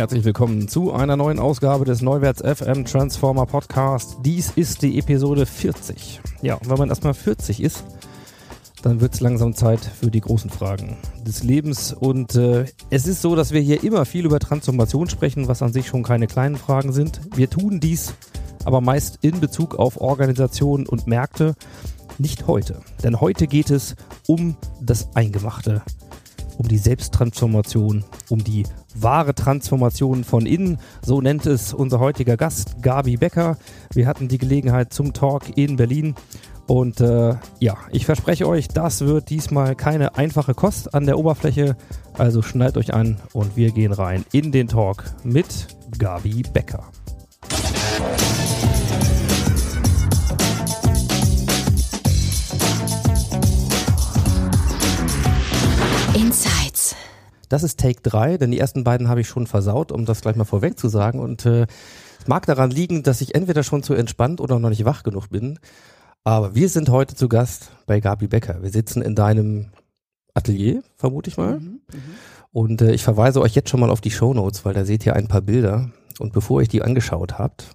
Herzlich willkommen zu einer neuen Ausgabe des Neuwärts FM Transformer Podcast. Dies ist die Episode 40. Ja, und wenn man erstmal 40 ist, dann wird es langsam Zeit für die großen Fragen des Lebens. Und äh, es ist so, dass wir hier immer viel über Transformation sprechen, was an sich schon keine kleinen Fragen sind. Wir tun dies aber meist in Bezug auf Organisationen und Märkte. Nicht heute. Denn heute geht es um das Eingemachte, um die Selbsttransformation, um die wahre Transformation von innen. So nennt es unser heutiger Gast, Gabi Becker. Wir hatten die Gelegenheit zum Talk in Berlin. Und äh, ja, ich verspreche euch, das wird diesmal keine einfache Kost an der Oberfläche. Also schnallt euch an und wir gehen rein in den Talk mit Gabi Becker. Insights. Das ist Take 3, denn die ersten beiden habe ich schon versaut, um das gleich mal vorweg zu sagen. Und äh, es mag daran liegen, dass ich entweder schon zu entspannt oder noch nicht wach genug bin. Aber wir sind heute zu Gast bei Gabi Becker. Wir sitzen in deinem Atelier, vermute ich mal. Und äh, ich verweise euch jetzt schon mal auf die Shownotes, weil da seht ihr ein paar Bilder. Und bevor ihr die angeschaut habt,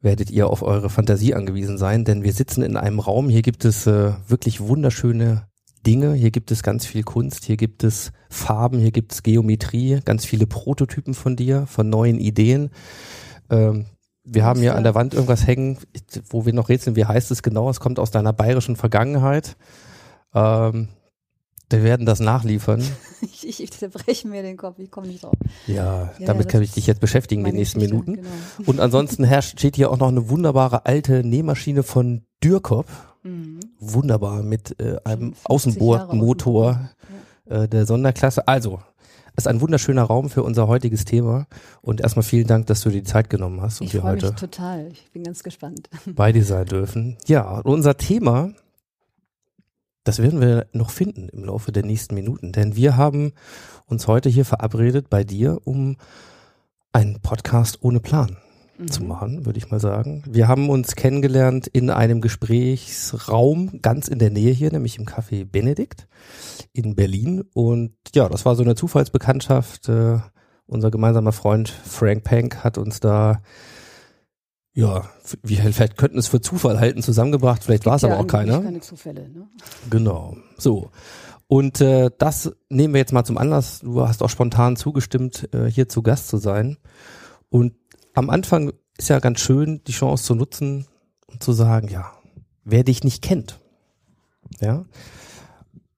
werdet ihr auf eure Fantasie angewiesen sein, denn wir sitzen in einem Raum. Hier gibt es äh, wirklich wunderschöne Dinge. Hier gibt es ganz viel Kunst. Hier gibt es Farben. Hier gibt es Geometrie. Ganz viele Prototypen von dir, von neuen Ideen. Ähm, wir haben hier an der Wand irgendwas hängen, wo wir noch rätseln, wie heißt es genau? Es kommt aus deiner bayerischen Vergangenheit. Ähm, wir werden das nachliefern. Ich, ich, ich zerbreche mir den Kopf, ich komme nicht drauf. Ja, Ja, damit das kann ich dich jetzt beschäftigen die meine nächsten Geschichte, Minuten. genau. Und ansonsten herrscht, steht hier auch noch eine wunderbare alte Nähmaschine von Dürkop. Mhm. Wunderbar mit äh, einem 50 Außenbordmotor äh, der Sonderklasse. Also, es ist ein wunderschöner Raum für unser heutiges Thema. Und erstmal vielen Dank, dass du dir die Zeit genommen hast und Ich wir freue mich heute total. Ich bin ganz gespannt. bei dir sein dürfen. Ja, und unser Thema, das werden wir noch finden im Laufe der nächsten Minuten, denn wir haben uns heute hier verabredet bei dir, um einen Podcast ohne Plan zu machen, würde ich mal sagen. Wir haben uns kennengelernt in einem Gesprächsraum ganz in der Nähe hier, nämlich im Café Benedikt in Berlin. Und ja, das war so eine Zufallsbekanntschaft. Äh, unser gemeinsamer Freund Frank Pank hat uns da ja, wir vielleicht könnten es für Zufall halten zusammengebracht, vielleicht war es aber auch keiner. Keine Zufälle, ne? Genau. So. Und äh, das nehmen wir jetzt mal zum Anlass. Du hast auch spontan zugestimmt, äh, hier zu Gast zu sein. Und am Anfang ist ja ganz schön, die Chance zu nutzen und zu sagen, ja, wer dich nicht kennt, ja,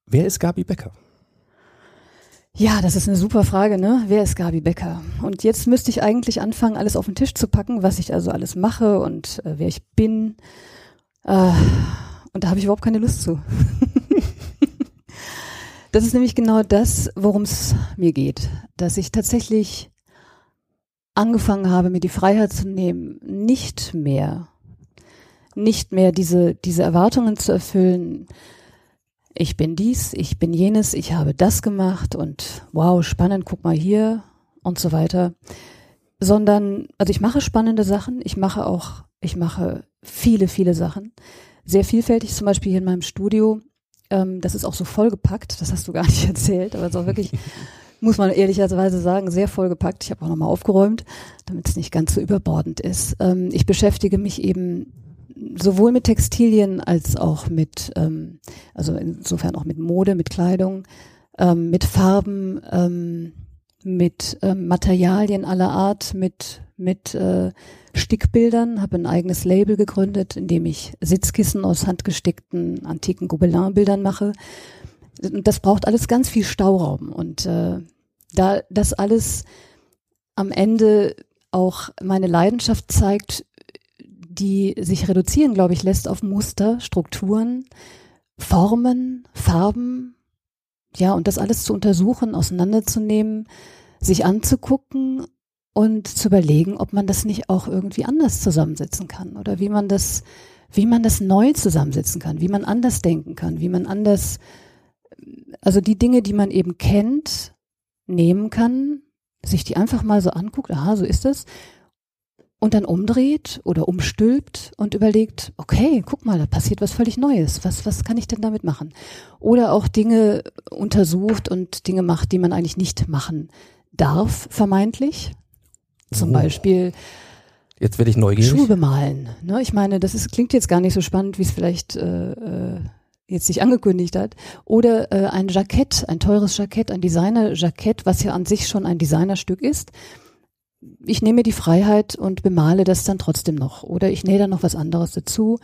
wer ist Gabi Becker? Ja, das ist eine super Frage, ne? Wer ist Gabi Becker? Und jetzt müsste ich eigentlich anfangen, alles auf den Tisch zu packen, was ich also alles mache und äh, wer ich bin. Äh, und da habe ich überhaupt keine Lust zu. das ist nämlich genau das, worum es mir geht. Dass ich tatsächlich angefangen habe, mir die Freiheit zu nehmen, nicht mehr, nicht mehr diese, diese Erwartungen zu erfüllen, ich bin dies, ich bin jenes, ich habe das gemacht und wow, spannend, guck mal hier und so weiter. Sondern, also ich mache spannende Sachen, ich mache auch, ich mache viele, viele Sachen. Sehr vielfältig, zum Beispiel hier in meinem Studio. Ähm, das ist auch so vollgepackt, das hast du gar nicht erzählt, aber es ist auch wirklich, muss man ehrlicherweise sagen, sehr vollgepackt. Ich habe auch nochmal aufgeräumt, damit es nicht ganz so überbordend ist. Ähm, ich beschäftige mich eben sowohl mit Textilien als auch mit, ähm, also insofern auch mit Mode, mit Kleidung, ähm, mit Farben, ähm, mit ähm, Materialien aller Art, mit, mit äh, Stickbildern, habe ein eigenes Label gegründet, in dem ich Sitzkissen aus handgestickten antiken Gobelin-Bildern mache. Und das braucht alles ganz viel Stauraum. Und äh, da das alles am Ende auch meine Leidenschaft zeigt die sich reduzieren, glaube ich, lässt auf Muster, Strukturen, Formen, Farben, ja, und das alles zu untersuchen, auseinanderzunehmen, sich anzugucken und zu überlegen, ob man das nicht auch irgendwie anders zusammensetzen kann oder wie man das, wie man das neu zusammensetzen kann, wie man anders denken kann, wie man anders, also die Dinge, die man eben kennt, nehmen kann, sich die einfach mal so anguckt, aha, so ist es, und dann umdreht oder umstülpt und überlegt, okay, guck mal, da passiert was völlig Neues. Was, was kann ich denn damit machen? Oder auch Dinge untersucht und Dinge macht, die man eigentlich nicht machen darf, vermeintlich. Zum Oh. Beispiel Jetzt werde ich neugierig. Schuhe bemalen. Ne? Ich meine, das ist, klingt jetzt gar nicht so spannend, wie es vielleicht äh, äh, jetzt sich angekündigt hat. Oder äh, ein Jackett, ein teures Jackett, ein Designer-Jackett, was ja an sich schon ein Designerstück ist. Ich nehme die Freiheit und bemale das dann trotzdem noch. Oder ich nähe da noch was anderes dazu.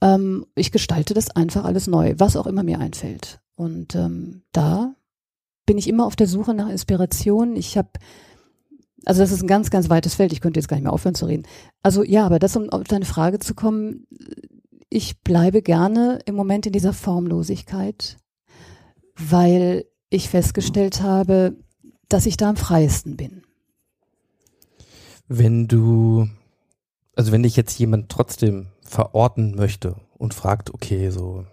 Ähm, ich gestalte das einfach alles neu, was auch immer mir einfällt. Und ähm, da bin ich immer auf der Suche nach Inspiration. Ich habe also das ist ein ganz, ganz weites Feld. Ich könnte jetzt gar nicht mehr aufhören zu reden. Also ja, aber das, um auf deine Frage zu kommen, ich bleibe gerne im Moment in dieser Formlosigkeit, weil ich festgestellt habe, dass ich da am freiesten bin. Wenn du, also wenn dich jetzt jemand trotzdem verorten möchte und fragt, okay, so,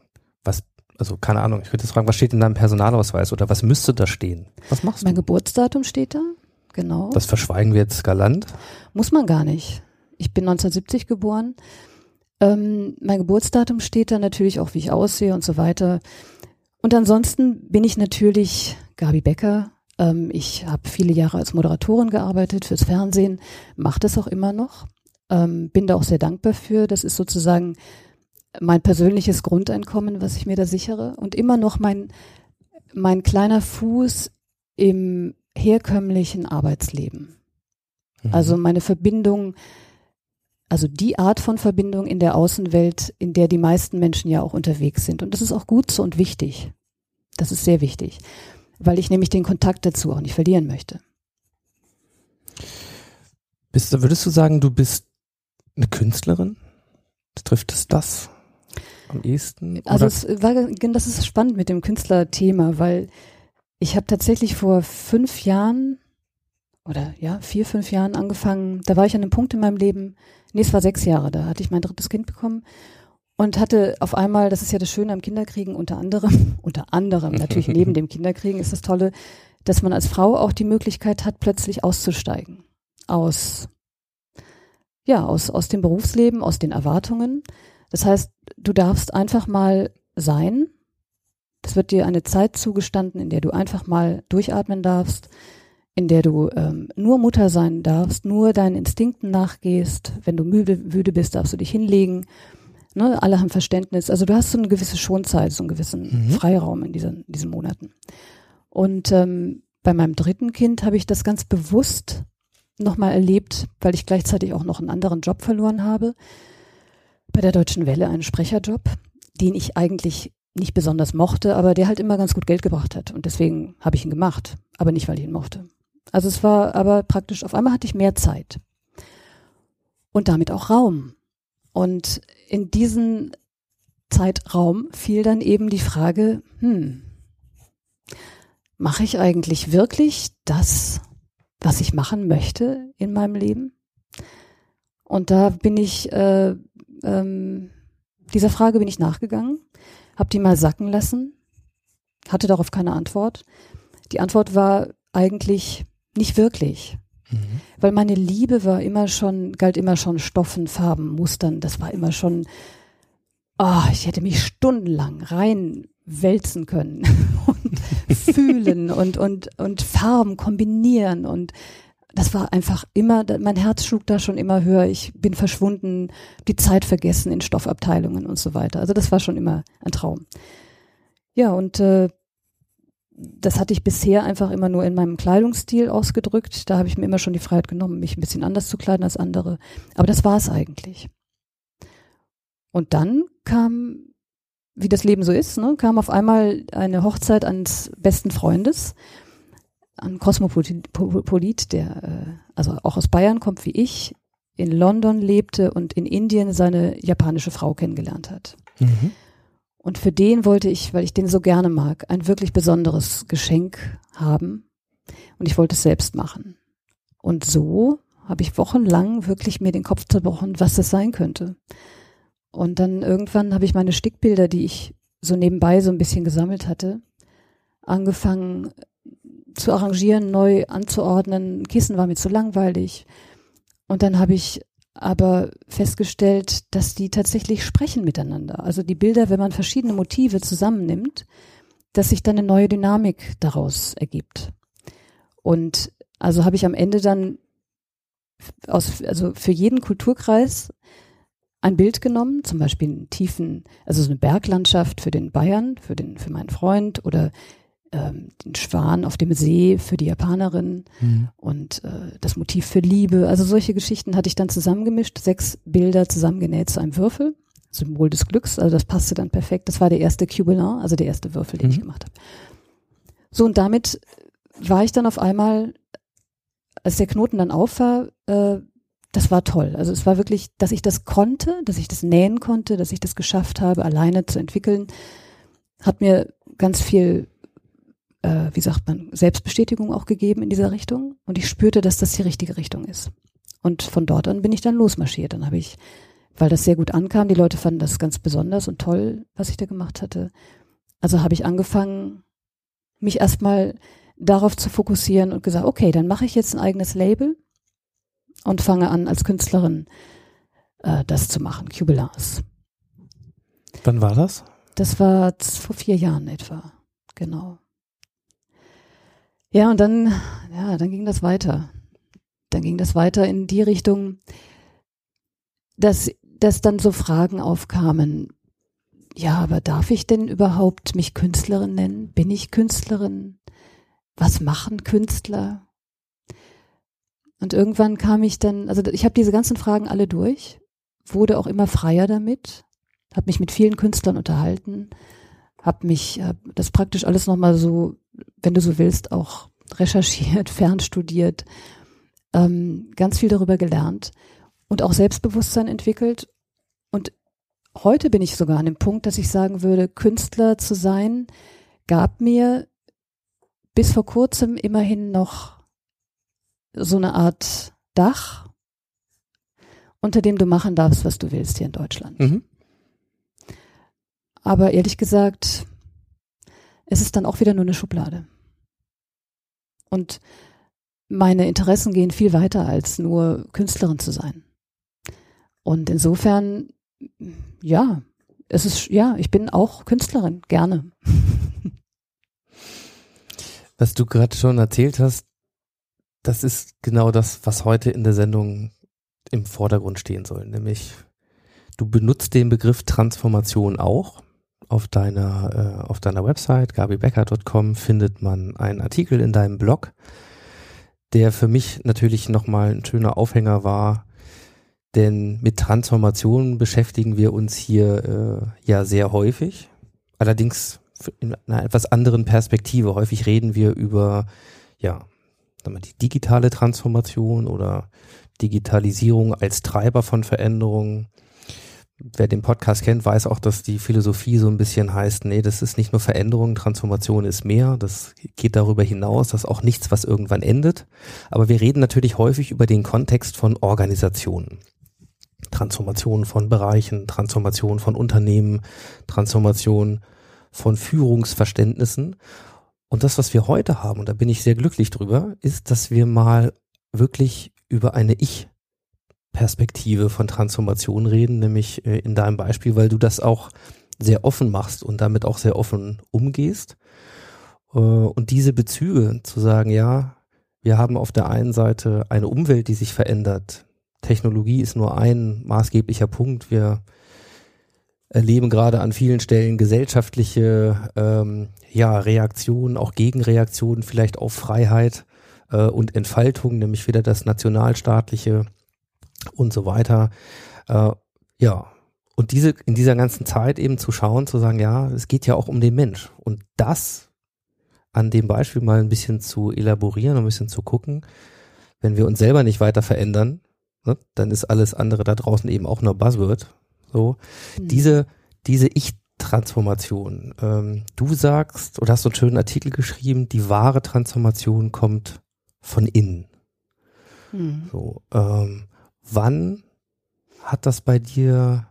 was, also keine Ahnung, ich würde jetzt fragen, was steht in deinem Personalausweis oder was müsste da stehen? Was machst Mein du? Geburtsdatum steht da, genau. Das verschweigen wir jetzt galant. Muss man gar nicht. Ich bin 1970 geboren. Ähm, mein Geburtsdatum steht da natürlich auch, wie ich aussehe und so weiter. Und ansonsten bin ich natürlich Gabi Becker. Ähm, ich habe viele Jahre als Moderatorin gearbeitet fürs Fernsehen, mache das auch immer noch. Ähm, bin da auch sehr dankbar für. Das ist sozusagen mein persönliches Grundeinkommen, was ich mir da sichere. Und immer noch mein, mein kleiner Fuß im herkömmlichen Arbeitsleben. Mhm. Also meine Verbindung, also die Art von Verbindung in der Außenwelt, in der die meisten Menschen ja auch unterwegs sind. Und das ist auch gut so und wichtig. Das ist sehr wichtig, weil ich nämlich den Kontakt dazu auch nicht verlieren möchte. Bist, würdest du sagen, du bist eine Künstlerin? Trifft es das am ehesten? Also Oder- es war, das ist spannend mit dem Künstlerthema, weil ich habe tatsächlich vor fünf Jahren oder ja, vier, fünf Jahren angefangen, da war ich an einem Punkt in meinem Leben, nee, es war sechs Jahre, da hatte ich mein drittes Kind bekommen und hatte auf einmal, das ist ja das Schöne am Kinderkriegen, unter anderem, unter anderem, natürlich neben dem Kinderkriegen ist das Tolle, dass man als Frau auch die Möglichkeit hat, plötzlich auszusteigen. Aus, ja, aus, aus dem Berufsleben, aus den Erwartungen. Das heißt, du darfst einfach mal sein. Es wird dir eine Zeit zugestanden, in der du einfach mal durchatmen darfst, in der du ähm, nur Mutter sein darfst, nur deinen Instinkten nachgehst. Wenn du müde, müde bist, darfst du dich hinlegen. Ne, alle haben Verständnis. Also du hast so eine gewisse Schonzeit, so einen gewissen Mhm. Freiraum in diesen, diesen Monaten. Und ähm, bei meinem dritten Kind habe ich das ganz bewusst nochmal erlebt, weil ich gleichzeitig auch noch einen anderen Job verloren habe. Bei der Deutschen Welle einen Sprecherjob, den ich eigentlich nicht besonders mochte, aber der halt immer ganz gut Geld gebracht hat. Und deswegen habe ich ihn gemacht, aber nicht, weil ich ihn mochte. Also es war aber praktisch, auf einmal hatte ich mehr Zeit. Und damit auch Raum. Und in diesen Zeitraum fiel dann eben die Frage, hm, mache ich eigentlich wirklich das, was ich machen möchte in meinem Leben? Und da bin ich, äh, ähm, dieser Frage bin ich nachgegangen, habe die mal sacken lassen, hatte darauf keine Antwort. Die Antwort war eigentlich nicht wirklich, Mhm. weil meine Liebe war immer schon, galt immer schon Stoffen, Farben, Mustern. Das war immer schon, oh, ich hätte mich stundenlang reinwälzen können und fühlen und, und, und Farben kombinieren und das war einfach immer, mein Herz schlug da schon immer höher. Ich bin verschwunden, die Zeit vergessen in Stoffabteilungen und so weiter. Also das war schon immer ein Traum. Ja, und äh, das hatte ich bisher einfach immer nur in meinem Kleidungsstil ausgedrückt. Da habe ich mir immer schon die Freiheit genommen, mich ein bisschen anders zu kleiden als andere. Aber das war es eigentlich. Und dann kam, wie das Leben so ist, ne, kam auf einmal eine Hochzeit eines besten Freundes, ein Kosmopolit, der äh, also auch aus Bayern kommt wie ich, in London lebte und in Indien seine japanische Frau kennengelernt hat. Mhm. Und für den wollte ich, weil ich den so gerne mag, ein wirklich besonderes Geschenk haben. Und ich wollte es selbst machen. Und so habe ich wochenlang wirklich mir den Kopf zerbrochen, was das sein könnte. Und dann irgendwann habe ich meine Stickbilder, die ich so nebenbei so ein bisschen gesammelt hatte, angefangen zu arrangieren, neu anzuordnen. Kissen war mir zu langweilig. Und dann habe ich aber festgestellt, dass die tatsächlich sprechen miteinander. Also die Bilder, wenn man verschiedene Motive zusammennimmt, dass sich dann eine neue Dynamik daraus ergibt. Und also habe ich am Ende dann aus, also für jeden Kulturkreis ein Bild genommen, zum Beispiel einen tiefen, also so eine Berglandschaft für den Bayern, für den, für meinen Freund oder ähm, den Schwan auf dem See für die Japanerin Mhm. und äh, das Motiv für Liebe. Also solche Geschichten hatte ich dann zusammengemischt, sechs Bilder zusammengenäht zu einem Würfel, Symbol des Glücks. Also das passte dann perfekt. Das war der erste Cubelin, also der erste Würfel, den Mhm. ich gemacht habe. So und damit war ich dann auf einmal, als der Knoten dann auf war, äh, das war toll. Also es war wirklich, dass ich das konnte, dass ich das nähen konnte, dass ich das geschafft habe, alleine zu entwickeln, hat mir ganz viel äh, wie sagt man, Selbstbestätigung auch gegeben in dieser Richtung. Und ich spürte, dass das die richtige Richtung ist. Und von dort an bin ich dann losmarschiert. Dann habe ich, weil das sehr gut ankam, die Leute fanden das ganz besonders und toll, was ich da gemacht hatte. Also habe ich angefangen, mich erstmal darauf zu fokussieren und gesagt, okay, dann mache ich jetzt ein eigenes Label und fange an, als Künstlerin äh, das zu machen, Cubelars. Wann war das? Das war vor vier Jahren etwa, genau. Ja, und dann, ja, dann ging das weiter. Dann ging das weiter in die Richtung, dass, dass dann so Fragen aufkamen. Ja, aber darf ich denn überhaupt mich Künstlerin nennen? Bin ich Künstlerin? Was machen Künstler? Und irgendwann kam ich dann, also ich habe diese ganzen Fragen alle durch, wurde auch immer freier damit, habe mich mit vielen Künstlern unterhalten, habe mich hab das praktisch alles nochmal so, wenn du so willst, auch recherchiert, fernstudiert, ähm, ganz viel darüber gelernt und auch Selbstbewusstsein entwickelt. Und heute bin ich sogar an dem Punkt, dass ich sagen würde, Künstler zu sein, gab mir bis vor kurzem immerhin noch so eine Art Dach, unter dem du machen darfst, was du willst hier in Deutschland. Mhm. Aber ehrlich gesagt, es ist dann auch wieder nur eine Schublade. Und meine Interessen gehen viel weiter als nur Künstlerin zu sein. Und insofern, ja, es ist, ja, ich bin auch Künstlerin, gerne. Was du gerade schon erzählt hast, das ist genau das, was heute in der Sendung im Vordergrund stehen soll. Nämlich, du benutzt den Begriff Transformation auch. Auf deiner, äh, auf deiner Website gabibecker.com findet man einen Artikel in deinem Blog, der für mich natürlich nochmal ein schöner Aufhänger war, denn mit Transformationen beschäftigen wir uns hier äh, ja sehr häufig. Allerdings in einer etwas anderen Perspektive. Häufig reden wir über, ja, die digitale Transformation oder Digitalisierung als Treiber von Veränderungen. Wer den Podcast kennt, weiß auch, dass die Philosophie so ein bisschen heißt, nee, das ist nicht nur Veränderung, Transformation ist mehr, das geht darüber hinaus, das ist auch nichts, was irgendwann endet. Aber wir reden natürlich häufig über den Kontext von Organisationen. Transformation von Bereichen, Transformation von Unternehmen, Transformation von Führungsverständnissen. Und das, was wir heute haben, und da bin ich sehr glücklich drüber, ist, dass wir mal wirklich über eine Ich-Perspektive von Transformation reden, nämlich äh, in deinem Beispiel, weil du das auch sehr offen machst und damit auch sehr offen umgehst. Äh, Und diese Bezüge zu sagen, ja, wir haben auf der einen Seite eine Umwelt, die sich verändert. Technologie ist nur ein maßgeblicher Punkt. Wir erleben gerade an vielen Stellen gesellschaftliche ähm, ja, Reaktionen, auch Gegenreaktionen vielleicht auf Freiheit äh, und Entfaltung, nämlich wieder das Nationalstaatliche und so weiter. Äh, ja, und diese in dieser ganzen Zeit eben zu schauen, zu sagen, ja, es geht ja auch um den Mensch. Und das an dem Beispiel mal ein bisschen zu elaborieren, ein bisschen zu gucken, wenn wir uns selber nicht weiter verändern, ne, dann ist alles andere da draußen eben auch nur Buzzword. So, Mhm. diese, diese Ich-Transformation. Ähm, du sagst, oder hast so einen schönen Artikel geschrieben, die wahre Transformation kommt von innen. Mhm. So, ähm, wann hat das bei dir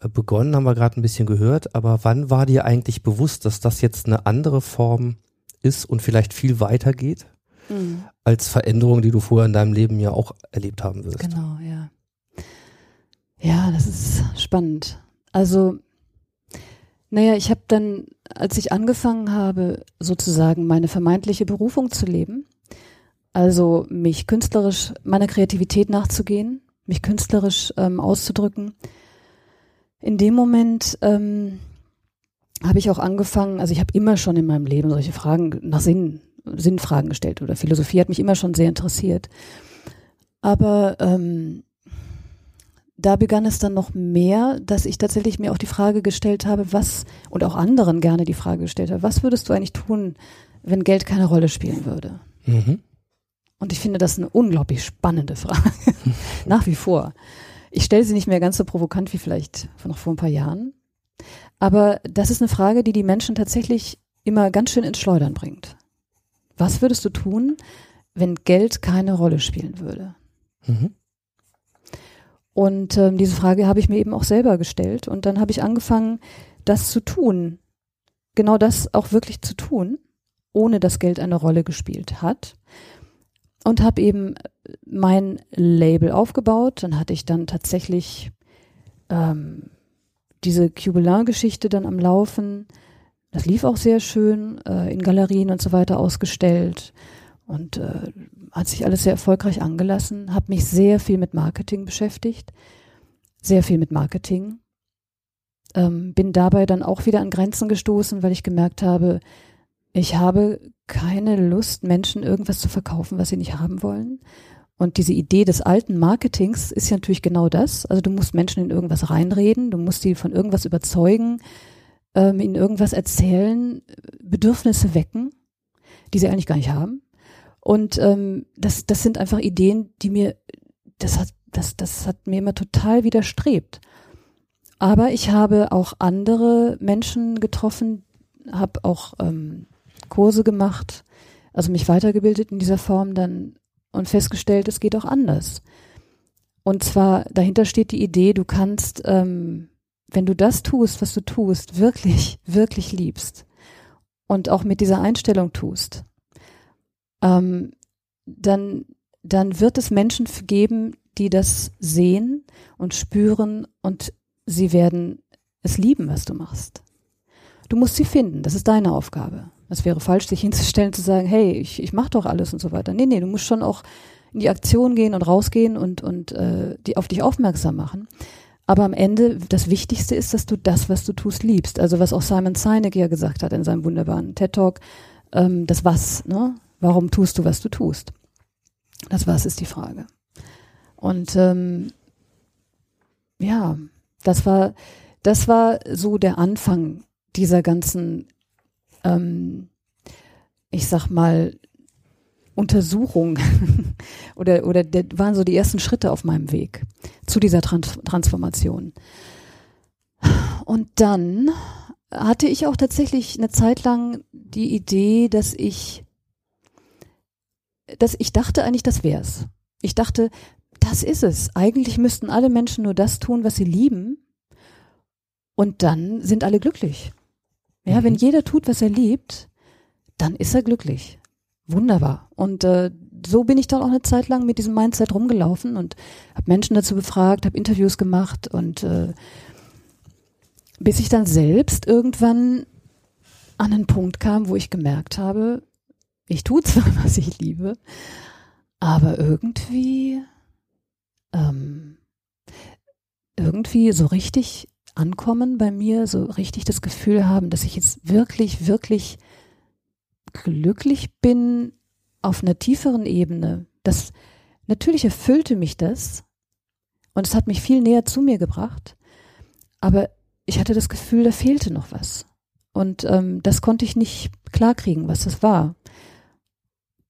äh, begonnen, haben wir gerade ein bisschen gehört, aber wann war dir eigentlich bewusst, dass das jetzt eine andere Form ist und vielleicht viel weiter geht Mhm. als Veränderung, die du vorher in deinem Leben ja auch erlebt haben wirst? Genau, ja. Ja, das ist spannend. Also, naja, ich habe dann, als ich angefangen habe, sozusagen meine vermeintliche Berufung zu leben, also mich künstlerisch meiner Kreativität nachzugehen, mich künstlerisch ähm, auszudrücken, in dem Moment ähm, habe ich auch angefangen, also ich habe immer schon in meinem Leben solche Fragen nach Sinn, Sinnfragen gestellt oder Philosophie hat mich immer schon sehr interessiert. Aber ähm, da begann es dann noch mehr, dass ich tatsächlich mir auch die Frage gestellt habe, was, und auch anderen gerne die Frage gestellt habe, was würdest du eigentlich tun, wenn Geld keine Rolle spielen würde? Mhm. Und ich finde das eine unglaublich spannende Frage. Nach wie vor. Ich stelle sie nicht mehr ganz so provokant wie vielleicht noch vor ein paar Jahren. Aber das ist eine Frage, die die Menschen tatsächlich immer ganz schön ins Schleudern bringt. Was würdest du tun, wenn Geld keine Rolle spielen würde? Mhm. Und ähm, diese Frage habe ich mir eben auch selber gestellt. Und dann habe ich angefangen, das zu tun. Genau das auch wirklich zu tun, ohne dass Geld eine Rolle gespielt hat. Und habe eben mein Label aufgebaut. Dann hatte ich dann tatsächlich ähm, diese Cubelin-Geschichte dann am Laufen. Das lief auch sehr schön, äh, in Galerien und so weiter ausgestellt. Und äh, hat sich alles sehr erfolgreich angelassen, habe mich sehr viel mit Marketing beschäftigt, sehr viel mit Marketing. Ähm, bin dabei dann auch wieder an Grenzen gestoßen, weil ich gemerkt habe, ich habe keine Lust, Menschen irgendwas zu verkaufen, was sie nicht haben wollen. Und diese Idee des alten Marketings ist ja natürlich genau das. Also du musst Menschen in irgendwas reinreden, du musst sie von irgendwas überzeugen, ähm, ihnen irgendwas erzählen, Bedürfnisse wecken, die sie eigentlich gar nicht haben. Und ähm, das, das sind einfach Ideen, die mir, das hat, das, das hat mir immer total widerstrebt. Aber ich habe auch andere Menschen getroffen, habe auch ähm, Kurse gemacht, also mich weitergebildet in dieser Form dann und festgestellt, es geht auch anders. Und zwar dahinter steht die Idee, du kannst, ähm, wenn du das tust, was du tust, wirklich, wirklich liebst und auch mit dieser Einstellung tust, ähm, dann, dann wird es Menschen geben, die das sehen und spüren und sie werden es lieben, was du machst. Du musst sie finden, das ist deine Aufgabe. Das wäre falsch, sich hinzustellen, zu sagen, hey, ich, ich mache doch alles und so weiter. Nee, nee, du musst schon auch in die Aktion gehen und rausgehen und, und äh, die auf dich aufmerksam machen. Aber am Ende, das Wichtigste ist, dass du das, was du tust, liebst. Also was auch Simon Sinek ja gesagt hat in seinem wunderbaren TED-Talk, ähm, das Was, ne? Warum tust du, was du tust? Das Was ist die Frage. Und ähm, ja, das war, das war so der Anfang dieser ganzen, ähm, ich sag mal, Untersuchung oder, oder der, waren so die ersten Schritte auf meinem Weg zu dieser Trans Transformation. Und dann hatte ich auch tatsächlich eine Zeit lang die Idee, dass ich, dass ich dachte eigentlich, das wär's. Ich dachte, das ist es. Eigentlich müssten alle Menschen nur das tun, was sie lieben. Und dann sind alle glücklich. Ja, Mhm. wenn jeder tut, was er liebt, dann ist er glücklich. Wunderbar. Und äh, so bin ich dann auch eine Zeit lang mit diesem Mindset rumgelaufen und habe Menschen dazu befragt, habe Interviews gemacht und äh, bis ich dann selbst irgendwann an einen Punkt kam, wo ich gemerkt habe, ich tue zwar, was ich liebe, aber irgendwie, ähm, irgendwie so richtig ankommen bei mir, so richtig das Gefühl haben, dass ich jetzt wirklich, wirklich glücklich bin auf einer tieferen Ebene. Das natürlich erfüllte mich das und es hat mich viel näher zu mir gebracht, aber ich hatte das Gefühl, da fehlte noch was. Und ähm, das konnte ich nicht klarkriegen, was das war.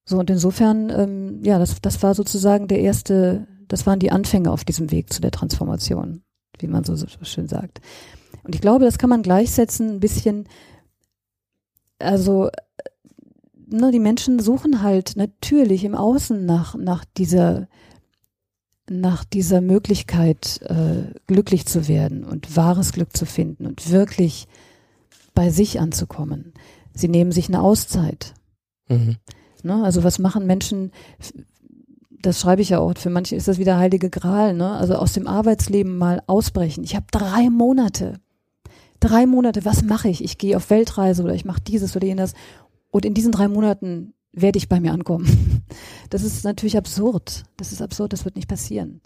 So, und insofern, ähm, ja, das, das war sozusagen der erste, Das waren die Anfänge auf diesem Weg zu der Transformation, wie man so, so schön sagt. Und ich glaube, das kann man gleichsetzen ein bisschen, also ne, die Menschen suchen halt natürlich im Außen nach, nach dieser nach dieser Möglichkeit, äh, glücklich zu werden und wahres Glück zu finden und wirklich bei sich anzukommen. Sie nehmen sich eine Auszeit. Mhm. Ne? Also was machen Menschen, das schreibe ich ja auch, für manche ist das wieder heilige Gral, ne? also aus dem Arbeitsleben mal ausbrechen. Ich habe drei Monate, drei Monate, was mache ich? Ich gehe auf Weltreise oder ich mache dieses oder jenes und in diesen drei Monaten werde ich bei mir ankommen. Das ist natürlich absurd. Das ist absurd, das wird nicht passieren.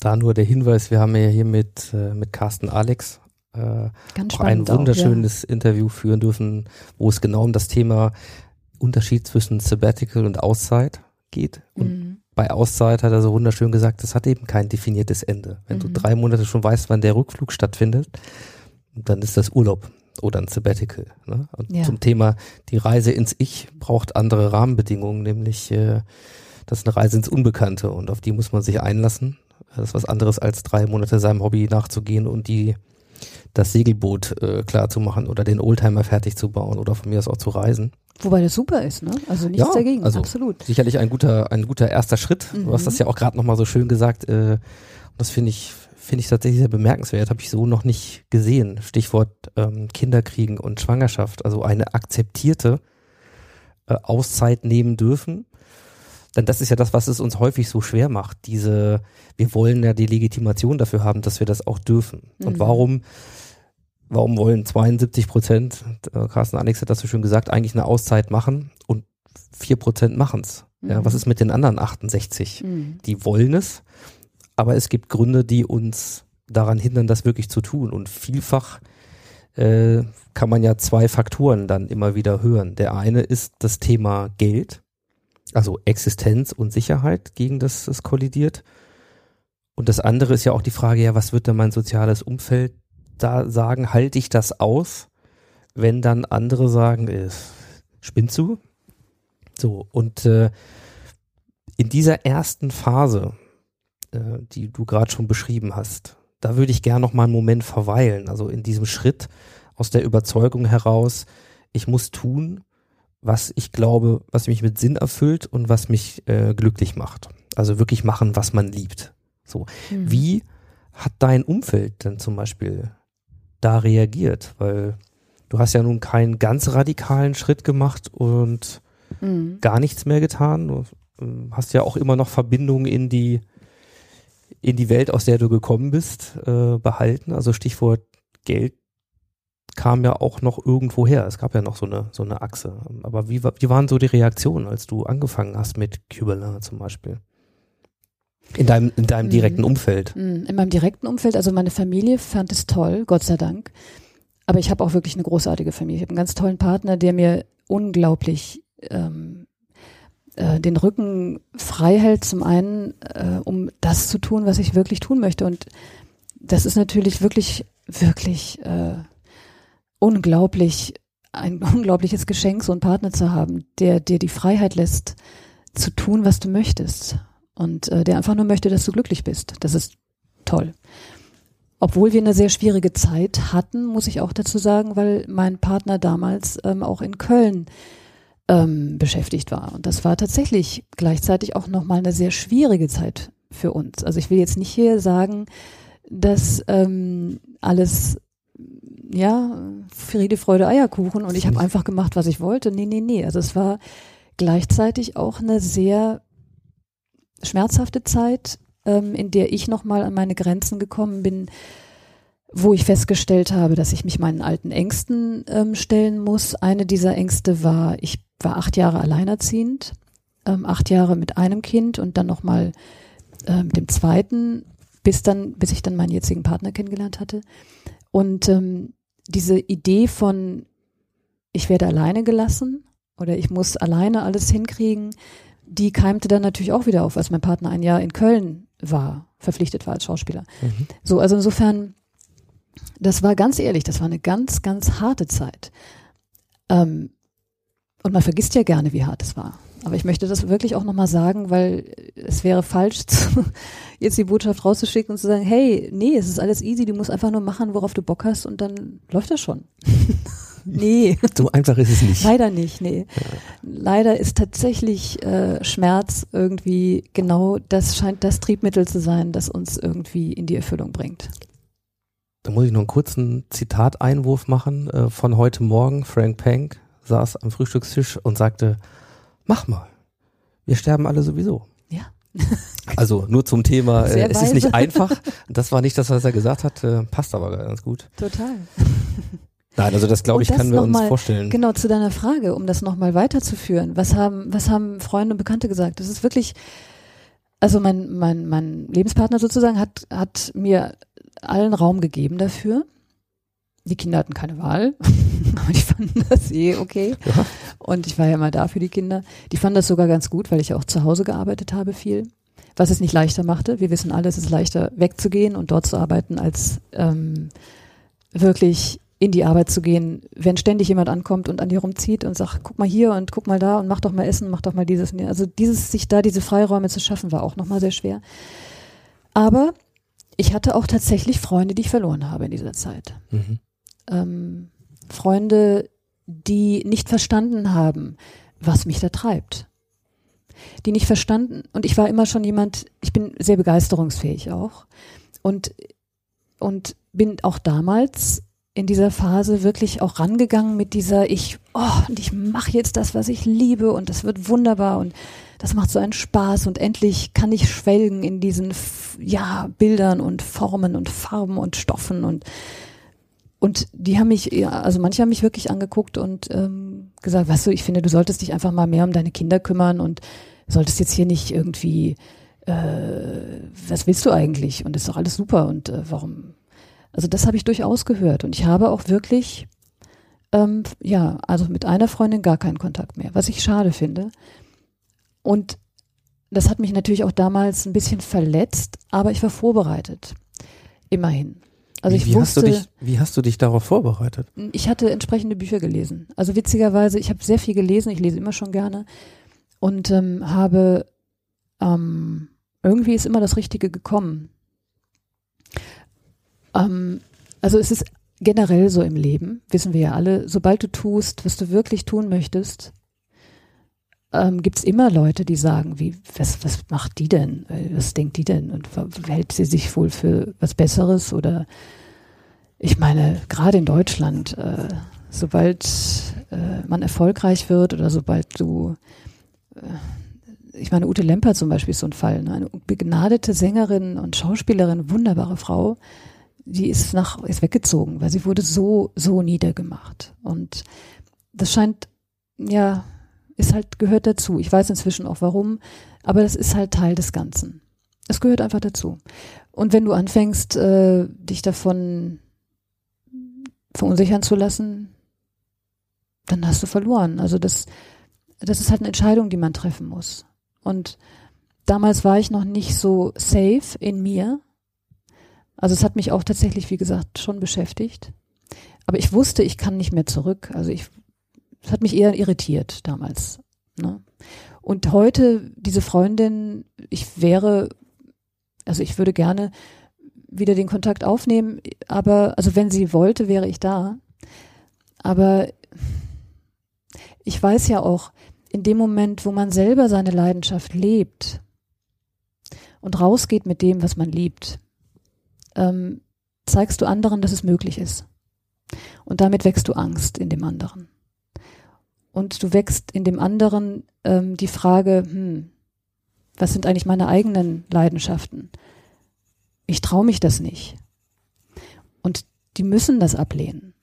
Da nur der Hinweis, wir haben ja hier mit, äh, mit Carsten Alex äh, auch ein spannend auch, wunderschönes Interview führen dürfen, wo es genau um das Thema Unterschied zwischen Sabbatical und Auszeit geht. ja. Und Mhm. Bei Auszeit hat er so wunderschön gesagt, das hat eben kein definiertes Ende. Wenn du Mhm. drei Monate schon weißt, wann der Rückflug stattfindet, dann ist das Urlaub oder ein Sabbatical. Ne? Und Ja. zum Thema die Reise ins Ich braucht andere Rahmenbedingungen, nämlich äh, das ist eine Reise ins Unbekannte und auf die muss man sich einlassen. Das ist was anderes als drei Monate seinem Hobby nachzugehen und die das Segelboot äh, klar zu machen oder den Oldtimer fertig zu bauen oder von mir aus auch zu reisen. Wobei das super ist, ne? Also nichts Ja, dagegen, also absolut. Sicherlich ein guter, ein guter erster Schritt. Du hast Mhm. das ja auch gerade nochmal so schön gesagt. Äh, das finde ich, finde ich tatsächlich sehr bemerkenswert. Habe ich so noch nicht gesehen. Stichwort ähm, Kinderkriegen und Schwangerschaft. Also eine akzeptierte äh, Auszeit nehmen dürfen. Denn das ist ja das, was es uns häufig so schwer macht. Diese, wir wollen ja die Legitimation dafür haben, dass wir das auch dürfen. Und Mhm. warum, warum wollen 72 Prozent, äh, Carsten Alex hat das so schön gesagt, eigentlich eine Auszeit machen und 4 Prozent machen's. Ja, Mhm. was ist mit den anderen 68? Mhm. Die wollen es, aber es gibt Gründe, die uns daran hindern, das wirklich zu tun. Und vielfach äh, kann man ja zwei Faktoren dann immer wieder hören. Der eine ist das Thema Geld, also Existenz und Sicherheit, gegen das es kollidiert. Und das andere ist ja auch die Frage, ja, was wird denn mein soziales Umfeld da sagen? Halte ich das aus, wenn dann andere sagen, äh, spinnst du? So, und äh, in dieser ersten Phase, äh, die du gerade schon beschrieben hast, da würde ich gerne noch mal einen Moment verweilen. Also in diesem Schritt aus der Überzeugung heraus, ich muss tun, was ich glaube, was mich mit Sinn erfüllt und was mich äh, glücklich macht. Also wirklich machen, was man liebt. So. Mhm. Wie hat dein Umfeld denn zum Beispiel da reagiert? Weil du hast ja nun keinen ganz radikalen Schritt gemacht und Mhm. gar nichts mehr getan. Du ähm, hast ja auch immer noch Verbindungen in die in die Welt, aus der du gekommen bist, äh, behalten. Also Stichwort Geld kam ja auch noch irgendwo her. Es gab ja noch so eine so eine Achse. Aber wie, wie waren so die Reaktionen, als du angefangen hast mit Cubelin zum Beispiel? In deinem in deinem Mhm. direkten Umfeld. Mm, In meinem direkten Umfeld, also meine Familie fand es toll, Gott sei Dank. Aber ich habe auch wirklich eine großartige Familie. Ich habe einen ganz tollen Partner, der mir unglaublich ähm, äh, den Rücken frei hält, zum einen, äh, um das zu tun, was ich wirklich tun möchte. Und das ist natürlich wirklich, wirklich äh, unglaublich, ein unglaubliches Geschenk, so einen Partner zu haben, der dir die Freiheit lässt, zu tun, was du möchtest. Und äh, der einfach nur möchte, dass du glücklich bist. Das ist toll. Obwohl wir eine sehr schwierige Zeit hatten, muss ich auch dazu sagen, weil mein Partner damals ähm, auch in Köln ähm, beschäftigt war. Und das war tatsächlich gleichzeitig auch nochmal eine sehr schwierige Zeit für uns. Also ich will jetzt nicht hier sagen, dass ähm, alles, ja, Friede, Freude, Eierkuchen und ich habe einfach gemacht, was ich wollte. Nee, nee, nee. Also es war gleichzeitig auch eine sehr schmerzhafte Zeit, ähm, in der ich nochmal an meine Grenzen gekommen bin, wo ich festgestellt habe, dass ich mich meinen alten Ängsten ähm, stellen muss. Eine dieser Ängste war, ich war acht Jahre alleinerziehend, ähm, acht Jahre mit einem Kind und dann nochmal äh, mit dem zweiten, bis dann, bis ich dann meinen jetzigen Partner kennengelernt hatte. Und ähm, diese Idee von, ich werde alleine gelassen oder ich muss alleine alles hinkriegen, die keimte dann natürlich auch wieder auf, als mein Partner ein Jahr in Köln war, verpflichtet war als Schauspieler. Mhm. So, also insofern, das war ganz ehrlich, das war eine ganz, ganz harte Zeit. Ähm, und man vergisst ja gerne, wie hart es war. Aber ich möchte das wirklich auch nochmal sagen, weil es wäre falsch, jetzt die Botschaft rauszuschicken und zu sagen, hey, nee, es ist alles easy, du musst einfach nur machen, worauf du Bock hast und dann läuft das schon. nee. So einfach ist es nicht. Leider nicht, nee. Leider ist tatsächlich äh, Schmerz irgendwie genau das scheint das Triebmittel zu sein, das uns irgendwie in die Erfüllung bringt. Da muss ich noch einen kurzen Zitateinwurf machen äh, von heute Morgen. Frank Pank saß am Frühstückstisch und sagte, mach mal. Wir sterben alle sowieso. Ja. Also nur zum Thema, äh, es ist nicht einfach. Das war nicht das, was er gesagt hat, äh, passt aber ganz gut. Total. Nein, also das glaube ich, das können wir uns mal- vorstellen. Genau, zu deiner Frage, um das nochmal weiterzuführen. Was haben, was haben Freunde und Bekannte gesagt? Das ist wirklich, also mein, mein, mein Lebenspartner sozusagen hat, hat mir allen Raum gegeben dafür. Die Kinder hatten keine Wahl, aber die fanden das eh okay. Ja. Und ich war ja mal da für die Kinder. Die fanden das sogar ganz gut, weil ich auch zu Hause gearbeitet habe viel. Was es nicht leichter machte. Wir wissen alle, es ist leichter wegzugehen und dort zu arbeiten, als ähm, wirklich in die Arbeit zu gehen, wenn ständig jemand ankommt und an dir rumzieht und sagt, guck mal hier und guck mal da und mach doch mal Essen, mach doch mal dieses. Also dieses, sich da diese Freiräume zu schaffen, war auch nochmal sehr schwer. Aber ich hatte auch tatsächlich Freunde, die ich verloren habe in dieser Zeit. Mhm. Ähm, Freunde, die nicht verstanden haben, was mich da treibt. Die nicht verstanden, und ich war immer schon jemand, ich bin sehr begeisterungsfähig auch. Und, und bin auch damals in dieser Phase wirklich auch rangegangen mit dieser, ich, oh, und ich mache jetzt das, was ich liebe und das wird wunderbar und das macht so einen Spaß und endlich kann ich schwelgen in diesen, ja, Bildern und Formen und Farben und Stoffen und und die haben mich, also manche haben mich wirklich angeguckt und ähm, gesagt, weißt du, ich finde, du solltest dich einfach mal mehr um deine Kinder kümmern und solltest jetzt hier nicht irgendwie, äh, was willst du eigentlich? Und ist doch alles super und äh, warum? Also das habe ich durchaus gehört und ich habe auch wirklich, ähm, ja, also mit einer Freundin gar keinen Kontakt mehr, was ich schade finde. Und das hat mich natürlich auch damals ein bisschen verletzt, aber ich war vorbereitet. Immerhin. Also wie, ich wie, wusste, hast du dich, wie hast du dich darauf vorbereitet? ich hatte entsprechende Bücher gelesen. Also witzigerweise, ich habe sehr viel gelesen, ich lese immer schon gerne und ähm, habe ähm, irgendwie ist immer das Richtige gekommen. Ähm, also es ist generell so im Leben, wissen wir ja alle, sobald du tust, was du wirklich tun möchtest, ähm, gibt es immer Leute, die sagen, wie, was, was macht die denn? Äh, Was denkt die denn? Und hält sie sich wohl für was Besseres? Oder ich meine, gerade in Deutschland, äh, sobald äh, man erfolgreich wird oder sobald du, äh, ich meine, Ute Lemper zum Beispiel ist so ein Fall, ne? eine begnadete Sängerin und Schauspielerin, wunderbare Frau, die ist nach, ist weggezogen, weil sie wurde so, so niedergemacht. Und das scheint, ja, ist halt, gehört dazu. Ich weiß inzwischen auch warum, aber das ist halt Teil des Ganzen. Es gehört einfach dazu. Und wenn du anfängst, äh, dich davon verunsichern zu lassen, dann hast du verloren. Also das, das ist halt eine Entscheidung, die man treffen muss. Und damals war ich noch nicht so safe in mir. Also es hat mich auch tatsächlich, wie gesagt, schon beschäftigt. Aber ich wusste, ich kann nicht mehr zurück. Also ich, es hat mich eher irritiert damals. Ne? Und heute, diese Freundin, ich wäre, also ich würde gerne wieder den Kontakt aufnehmen, aber, also wenn sie wollte, wäre ich da. Aber ich weiß ja auch, in dem Moment, wo man selber seine Leidenschaft lebt und rausgeht mit dem, was man liebt, ähm, zeigst du anderen, dass es möglich ist. Und damit wächst du Angst in dem anderen. Und du wächst in dem anderen ähm, die Frage, hm, was sind eigentlich meine eigenen Leidenschaften? Ich traue mich das nicht. Und die müssen das ablehnen.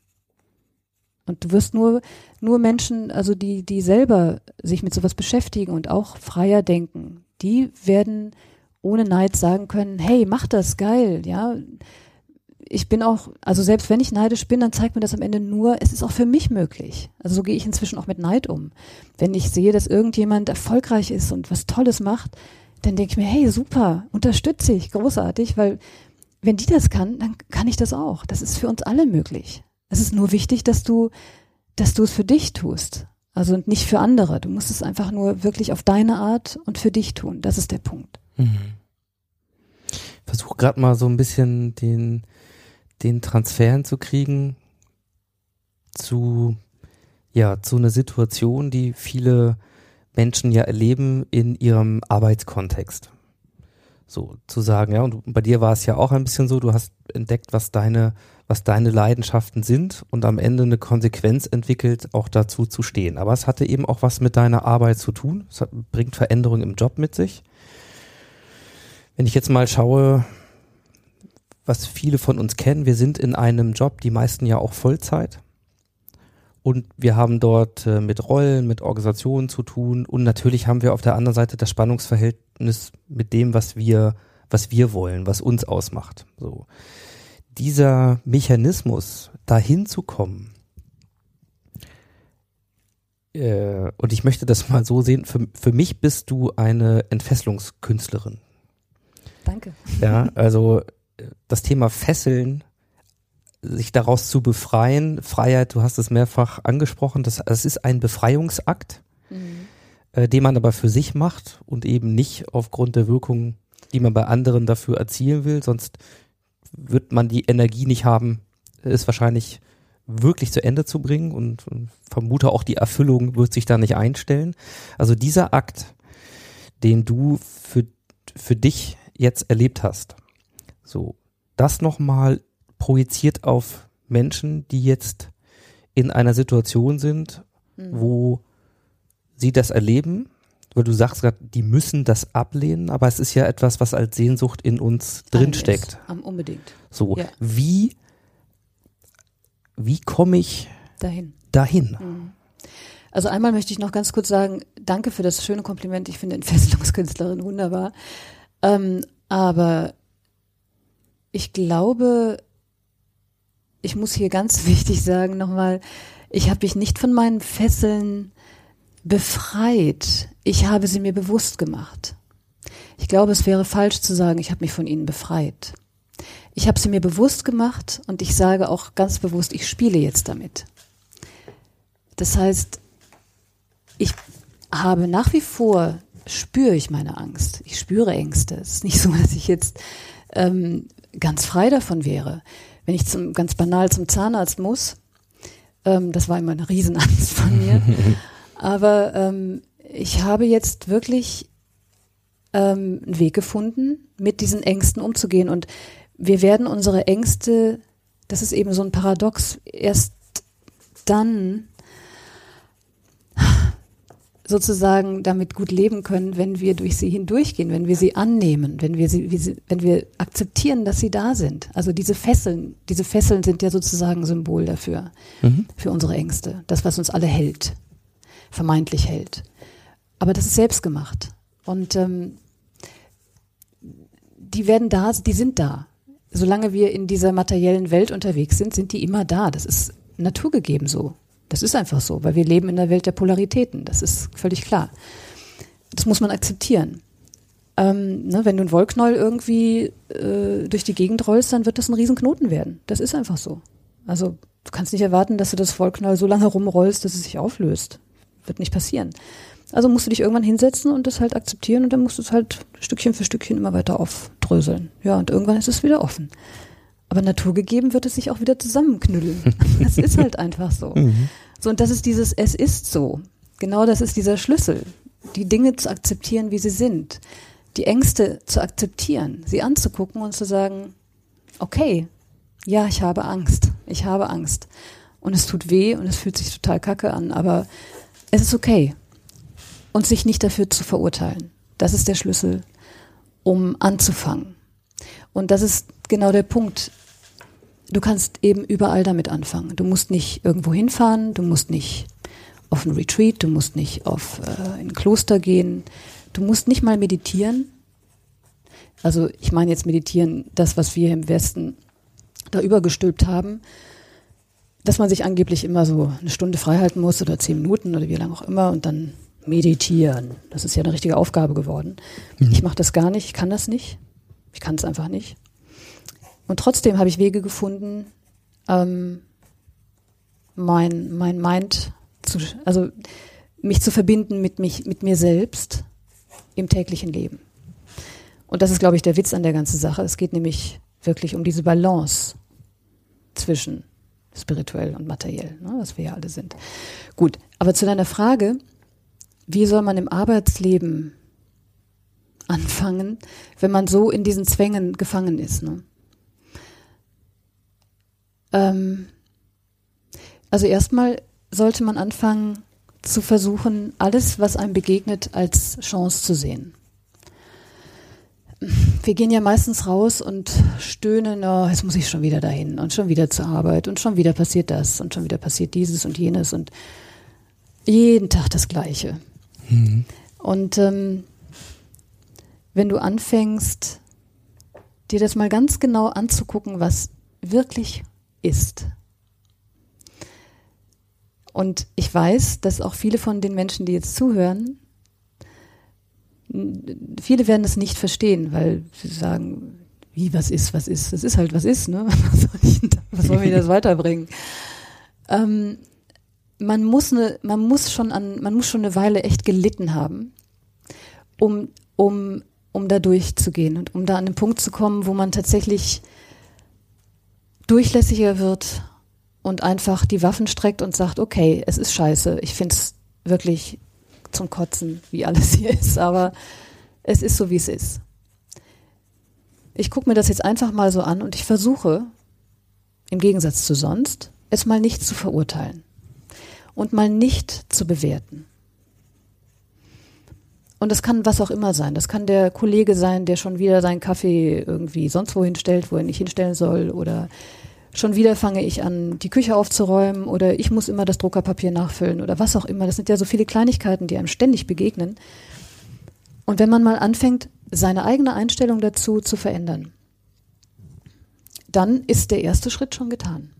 Und du wirst nur, nur Menschen, also die, die selber sich mit sowas beschäftigen und auch freier denken, die werden ohne Neid sagen können, hey, mach das, geil, ja. Ich bin auch, also selbst wenn ich neidisch bin, dann zeigt mir das am Ende nur, es ist auch für mich möglich. Also so gehe ich inzwischen auch mit Neid um. Wenn ich sehe, dass irgendjemand erfolgreich ist und was Tolles macht, dann denke ich mir, hey, super, unterstütze ich, großartig, weil wenn die das kann, dann kann ich das auch. Das ist für uns alle möglich. Es ist nur wichtig, dass du, dass du es für dich tust. Also und nicht für andere. Du musst es einfach nur wirklich auf deine Art und für dich tun. Das ist der Punkt. Mhm. Versuch gerade mal so ein bisschen den, den Transfer hinzukriegen zu, ja, zu einer Situation, die viele Menschen ja erleben in ihrem Arbeitskontext. So zu sagen, ja, und bei dir war es ja auch ein bisschen so, du hast entdeckt, was deine, was deine Leidenschaften sind und am Ende eine Konsequenz entwickelt, auch dazu zu stehen. Aber es hatte eben auch was mit deiner Arbeit zu tun. Es hat, bringt Veränderungen im Job mit sich. Wenn ich jetzt mal schaue, was viele von uns kennen, wir sind in einem Job, die meisten ja auch Vollzeit. Und wir haben dort äh, mit Rollen, mit Organisationen zu tun. Und natürlich haben wir auf der anderen Seite das Spannungsverhältnis mit dem, was wir, was wir wollen, was uns ausmacht. So. Dieser Mechanismus, dahin zu kommen, äh, und ich möchte das mal so sehen, für, für mich bist du eine Entfesselungskünstlerin. Danke. Ja, also äh, das Thema Fesseln sich daraus zu befreien. Freiheit, du hast es mehrfach angesprochen, das, das ist ein Befreiungsakt, mhm. äh, den man aber für sich macht und eben nicht aufgrund der Wirkung, die man bei anderen dafür erzielen will. Sonst wird man die Energie nicht haben, es wahrscheinlich wirklich zu Ende zu bringen und, und vermute auch die Erfüllung wird sich da nicht einstellen. Also dieser Akt, den du für, für dich jetzt erlebt hast, so, das nochmal projiziert auf Menschen, die jetzt in einer Situation sind, mhm. wo sie das erleben, weil du sagst gerade, die müssen das ablehnen, aber es ist ja etwas, was als Sehnsucht in uns drinsteckt. Unbedingt. So, ja. wie, wie komme ich dahin? dahin? Mhm. Also einmal möchte ich noch ganz kurz sagen, danke für das schöne Kompliment. Ich finde Entfesselungskünstlerin wunderbar. Ähm, aber ich glaube, ich muss hier ganz wichtig sagen nochmal, ich habe mich nicht von meinen Fesseln befreit. Ich habe sie mir bewusst gemacht. Ich glaube, es wäre falsch zu sagen, ich habe mich von ihnen befreit. Ich habe sie mir bewusst gemacht und ich sage auch ganz bewusst, ich spiele jetzt damit. Das heißt, ich habe nach wie vor, spüre ich meine Angst. Ich spüre Ängste. Es ist nicht so, dass ich jetzt ähm, ganz frei davon wäre wenn ich zum, ganz banal zum Zahnarzt muss, ähm, das war immer eine Riesenangst von mir. Aber ähm, ich habe jetzt wirklich ähm, einen Weg gefunden, mit diesen Ängsten umzugehen. Und wir werden unsere Ängste, das ist eben so ein Paradox, erst dann sozusagen damit gut leben können, wenn wir durch sie hindurchgehen, wenn wir sie annehmen, wenn wir sie, wenn wir akzeptieren, dass sie da sind. Also diese Fesseln, diese Fesseln sind ja sozusagen Symbol dafür, mhm. für unsere Ängste, das, was uns alle hält, vermeintlich hält. Aber das ist selbst gemacht. Und ähm, die werden da, die sind da. Solange wir in dieser materiellen Welt unterwegs sind, sind die immer da. Das ist naturgegeben so. Das ist einfach so, weil wir leben in der Welt der Polaritäten. Das ist völlig klar. Das muss man akzeptieren. Ähm, ne, wenn du ein Wollknäuel irgendwie äh, durch die Gegend rollst, dann wird das ein Riesenknoten werden. Das ist einfach so. Also du kannst nicht erwarten, dass du das Wollknäuel so lange rumrollst, dass es sich auflöst. Wird nicht passieren. Also musst du dich irgendwann hinsetzen und das halt akzeptieren und dann musst du es halt Stückchen für Stückchen immer weiter aufdröseln. Ja, und irgendwann ist es wieder offen. Aber naturgegeben wird es sich auch wieder zusammenknüdeln. Das ist halt einfach so. Mhm. So, und das ist dieses Es ist so. Genau das ist dieser Schlüssel. Die Dinge zu akzeptieren, wie sie sind. Die Ängste zu akzeptieren, sie anzugucken und zu sagen, okay, ja, ich habe Angst. Ich habe Angst. Und es tut weh und es fühlt sich total kacke an, aber es ist okay. Und sich nicht dafür zu verurteilen. Das ist der Schlüssel, um anzufangen. Und das ist genau der Punkt du kannst eben überall damit anfangen. Du musst nicht irgendwo hinfahren, du musst nicht auf ein Retreat, du musst nicht auf äh, ein Kloster gehen, du musst nicht mal meditieren. Also ich meine jetzt meditieren, das, was wir im Westen da übergestülpt haben, dass man sich angeblich immer so eine Stunde freihalten muss oder zehn Minuten oder wie lange auch immer und dann meditieren. Das ist ja eine richtige Aufgabe geworden. Mhm. Ich mache das gar nicht, ich kann das nicht. Ich kann es einfach nicht. Und trotzdem habe ich Wege gefunden, ähm, mein, mein Mind zu, also mich zu verbinden mit mich, mit mir selbst im täglichen Leben. Und das ist, glaube ich, der Witz an der ganzen Sache. Es geht nämlich wirklich um diese Balance zwischen spirituell und materiell, ne, was wir ja alle sind. Gut, aber zu deiner Frage, wie soll man im Arbeitsleben anfangen, wenn man so in diesen Zwängen gefangen ist? Ne? Ähm, also erstmal sollte man anfangen zu versuchen, alles, was einem begegnet, als Chance zu sehen. Wir gehen ja meistens raus und stöhnen, oh, jetzt muss ich schon wieder dahin und schon wieder zur Arbeit und schon wieder passiert das und schon wieder passiert dieses und jenes und jeden Tag das Gleiche. Mhm. Und ähm, wenn du anfängst, dir das mal ganz genau anzugucken, was wirklich ist. Und ich weiß, dass auch viele von den Menschen, die jetzt zuhören, viele werden es nicht verstehen, weil sie sagen, wie, was ist, was ist, das ist halt, was ist, ne? Was soll, ich, was soll mir das weiterbringen? Ähm, man muss eine, man muss schon an, man muss schon eine Weile echt gelitten haben, um, um, um da durchzugehen und um da an den Punkt zu kommen, wo man tatsächlich durchlässiger wird und einfach die Waffen streckt und sagt, okay, es ist scheiße, ich finde es wirklich zum Kotzen, wie alles hier ist, aber es ist so, wie es ist. Ich gucke mir das jetzt einfach mal so an und ich versuche, im Gegensatz zu sonst, es mal nicht zu verurteilen und mal nicht zu bewerten. Und das kann was auch immer sein. Das kann der Kollege sein, der schon wieder seinen Kaffee irgendwie sonst wohin stellt, wo er nicht hinstellen soll. Oder schon wieder fange ich an, die Küche aufzuräumen. Oder ich muss immer das Druckerpapier nachfüllen. Oder was auch immer. Das sind ja so viele Kleinigkeiten, die einem ständig begegnen. Und wenn man mal anfängt, seine eigene Einstellung dazu zu verändern, dann ist der erste Schritt schon getan.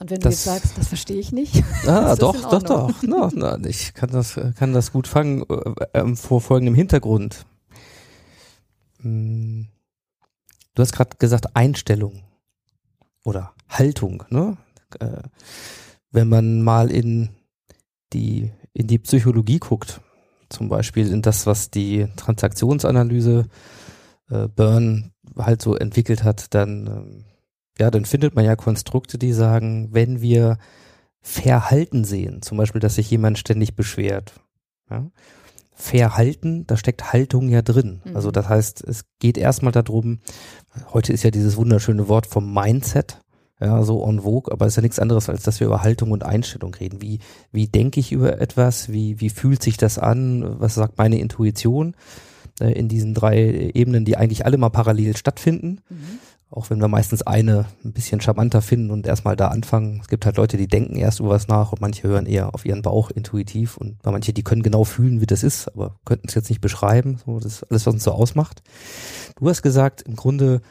Und wenn das, du jetzt sagst, das verstehe ich nicht. Ah, doch, doch, doch. No, no, ich kann das, kann das gut fangen äh, äh, vor folgendem Hintergrund. Hm. Du hast gerade gesagt Einstellung oder Haltung. Ne? Äh, wenn man mal in die in die Psychologie guckt, zum Beispiel in das, was die Transaktionsanalyse äh, Burn halt so entwickelt hat, dann ähm, ja, dann findet man ja Konstrukte, die sagen, wenn wir Verhalten sehen, zum Beispiel, dass sich jemand ständig beschwert, ja, Verhalten, da steckt Haltung ja drin. Mhm. Also das heißt, es geht erstmal darum, heute ist ja dieses wunderschöne Wort vom Mindset, ja, so en vogue, aber es ist ja nichts anderes, als dass wir über Haltung und Einstellung reden. Wie, wie denke ich über etwas? Wie, wie fühlt sich das an? Was sagt meine Intuition? Äh, in diesen drei Ebenen, die eigentlich alle mal parallel stattfinden. Mhm. Auch wenn wir meistens eine ein bisschen charmanter finden und erstmal da anfangen. Es gibt halt Leute, die denken erst über was nach und manche hören eher auf ihren Bauch intuitiv und manche, die können genau fühlen, wie das ist, aber könnten es jetzt nicht beschreiben. So, das ist alles, was uns so ausmacht. Du hast gesagt, im Grunde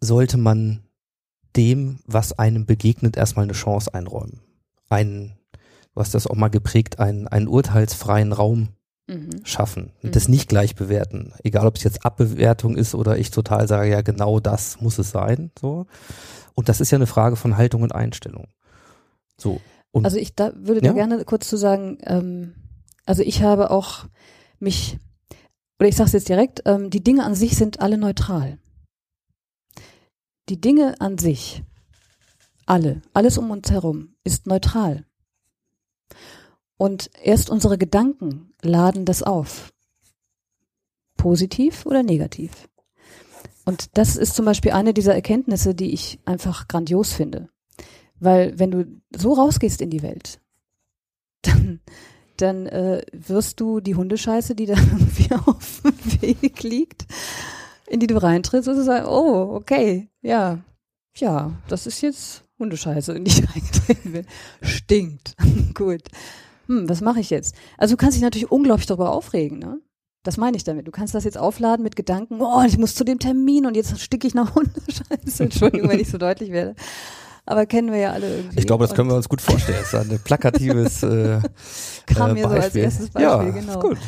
sollte man dem, was einem begegnet, erstmal eine Chance einräumen. Einen, du hast das auch mal geprägt, einen, einen urteilsfreien Raum mhm. schaffen und mhm. das nicht gleich bewerten. Egal, ob es jetzt Abbewertung ist oder ich total sage, ja, genau das muss es sein. So. Und das ist ja eine Frage von Haltung und Einstellung. So. Und, also ich da würde da gerne kurz zu sagen, ähm, also ich habe auch mich, oder ich sage es jetzt direkt, ähm, die Dinge an sich sind alle neutral. Die Dinge an sich, alle, alles um uns herum, ist neutral. Und erst unsere Gedanken laden das auf. Positiv oder negativ. Und das ist zum Beispiel eine dieser Erkenntnisse, die ich einfach grandios finde. Weil wenn du so rausgehst in die Welt, dann, dann äh, wirst du die Hundescheiße, die da irgendwie auf dem Weg liegt, in die du reintrittst und du sagst, oh, okay, ja, ja, das ist jetzt Hundescheiße, in die ich reintreten will. Stinkt. Gut hm, was mache ich jetzt? Also du kannst dich natürlich unglaublich darüber aufregen, ne? Das meine ich damit. Du kannst das jetzt aufladen mit Gedanken, oh, ich muss zu dem Termin und jetzt sticke ich nach Hundescheiße. Entschuldigung, wenn ich so deutlich werde. Aber kennen wir ja alle irgendwie. Ich glaube, das können wir uns gut vorstellen. Das ist ein plakatives äh, Kam mir Beispiel. so als erstes Beispiel, ja, genau. Ist gut.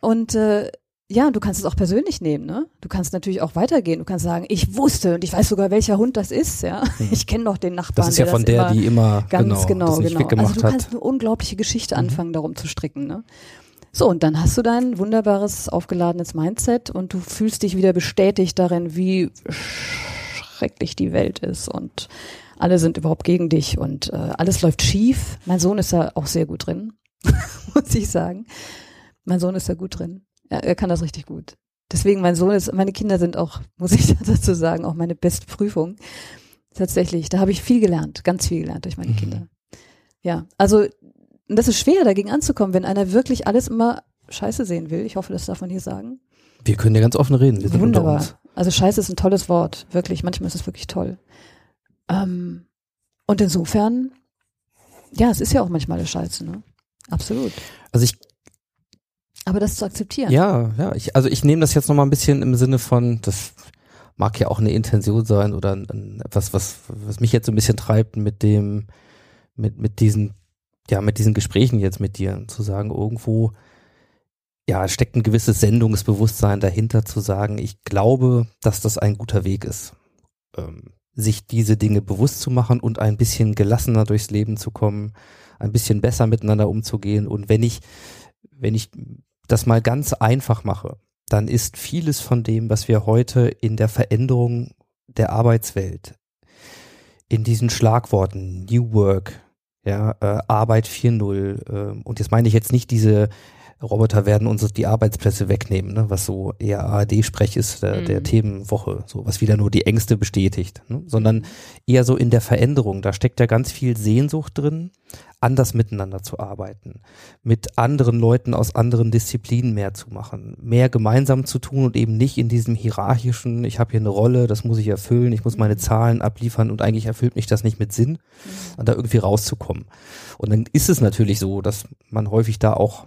Und äh, ja, und du kannst es auch persönlich nehmen, ne? Du kannst natürlich auch weitergehen. Du kannst sagen, ich wusste und ich weiß sogar, welcher Hund das ist, ja. Ich kenne noch den Nachbarn. Das ist ja der von der, immer die immer ganz genau, genau. weggemacht Also du kannst eine unglaubliche Geschichte Mhm. anfangen, darum zu stricken, ne? So, und dann hast du dein wunderbares, aufgeladenes Mindset und du fühlst dich wieder bestätigt darin, wie schrecklich die Welt ist und alle sind überhaupt gegen dich und äh, alles läuft schief. Mein Sohn ist da auch sehr gut drin, muss ich sagen. Mein Sohn ist da gut drin. Er, er kann das richtig gut. Deswegen, mein Sohn ist, meine Kinder sind auch, muss ich dazu sagen, auch meine beste Prüfung. Tatsächlich, da habe ich viel gelernt, ganz viel gelernt durch meine Mhm. Kinder. Ja, also das ist schwer, dagegen anzukommen, wenn einer wirklich alles immer scheiße sehen will. Ich hoffe, das darf man hier sagen. Wir können ja ganz offen reden. Wir sind unter Wunderbar. uns. Also scheiße ist ein tolles Wort, wirklich. Manchmal ist es wirklich toll. Ähm, und insofern, ja, es ist ja auch manchmal eine Scheiße, ne? Absolut. Also ich Aber das zu akzeptieren. Ja, ja, ich, also ich nehme das jetzt nochmal ein bisschen im Sinne von, das mag ja auch eine Intention sein oder ein, ein, etwas, was, was mich jetzt so ein bisschen treibt mit dem, mit, mit diesen, ja, mit diesen Gesprächen jetzt mit dir, zu sagen, irgendwo, ja, steckt ein gewisses Sendungsbewusstsein dahinter, zu sagen, ich glaube, dass das ein guter Weg ist, ähm, sich diese Dinge bewusst zu machen und ein bisschen gelassener durchs Leben zu kommen, ein bisschen besser miteinander umzugehen und wenn ich, wenn ich das mal ganz einfach mache, dann ist vieles von dem, was wir heute in der Veränderung der Arbeitswelt, in diesen Schlagworten New Work, ja, äh, Arbeit 4.0, äh, und jetzt meine ich jetzt nicht diese Roboter werden uns die Arbeitsplätze wegnehmen, ne, was so eher ARD-Sprech ist, der, der Mhm. Themenwoche, so was wieder nur die Ängste bestätigt, ne, sondern eher so in der Veränderung. Da steckt ja ganz viel Sehnsucht drin, anders miteinander zu arbeiten, mit anderen Leuten aus anderen Disziplinen mehr zu machen, mehr gemeinsam zu tun und eben nicht in diesem hierarchischen, ich habe hier eine Rolle, das muss ich erfüllen, ich muss meine Zahlen abliefern und eigentlich erfüllt mich das nicht mit Sinn, und da irgendwie rauszukommen. Und dann ist es natürlich so, dass man häufig da auch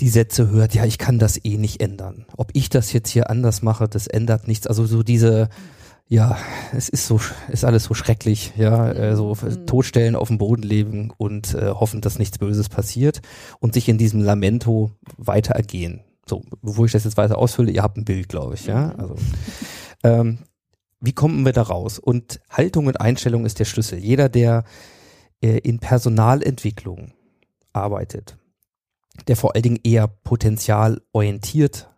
die Sätze hört, ja, ich kann das eh nicht ändern. Ob ich das jetzt hier anders mache, das ändert nichts. Also so diese, ja, es ist so, ist alles so schrecklich, ja, äh, so Mhm. totstellen, auf dem Boden leben und äh, hoffen, dass nichts Böses passiert und sich in diesem Lamento weiter ergehen. So, bevor ich das jetzt weiter ausfülle, ihr habt ein Bild, glaube ich, ja. Mhm. Also, ähm, wie kommen wir da raus? Und Haltung und Einstellung ist der Schlüssel. Jeder, der äh, in Personalentwicklung arbeitet, der vor allen Dingen eher potenzialorientiert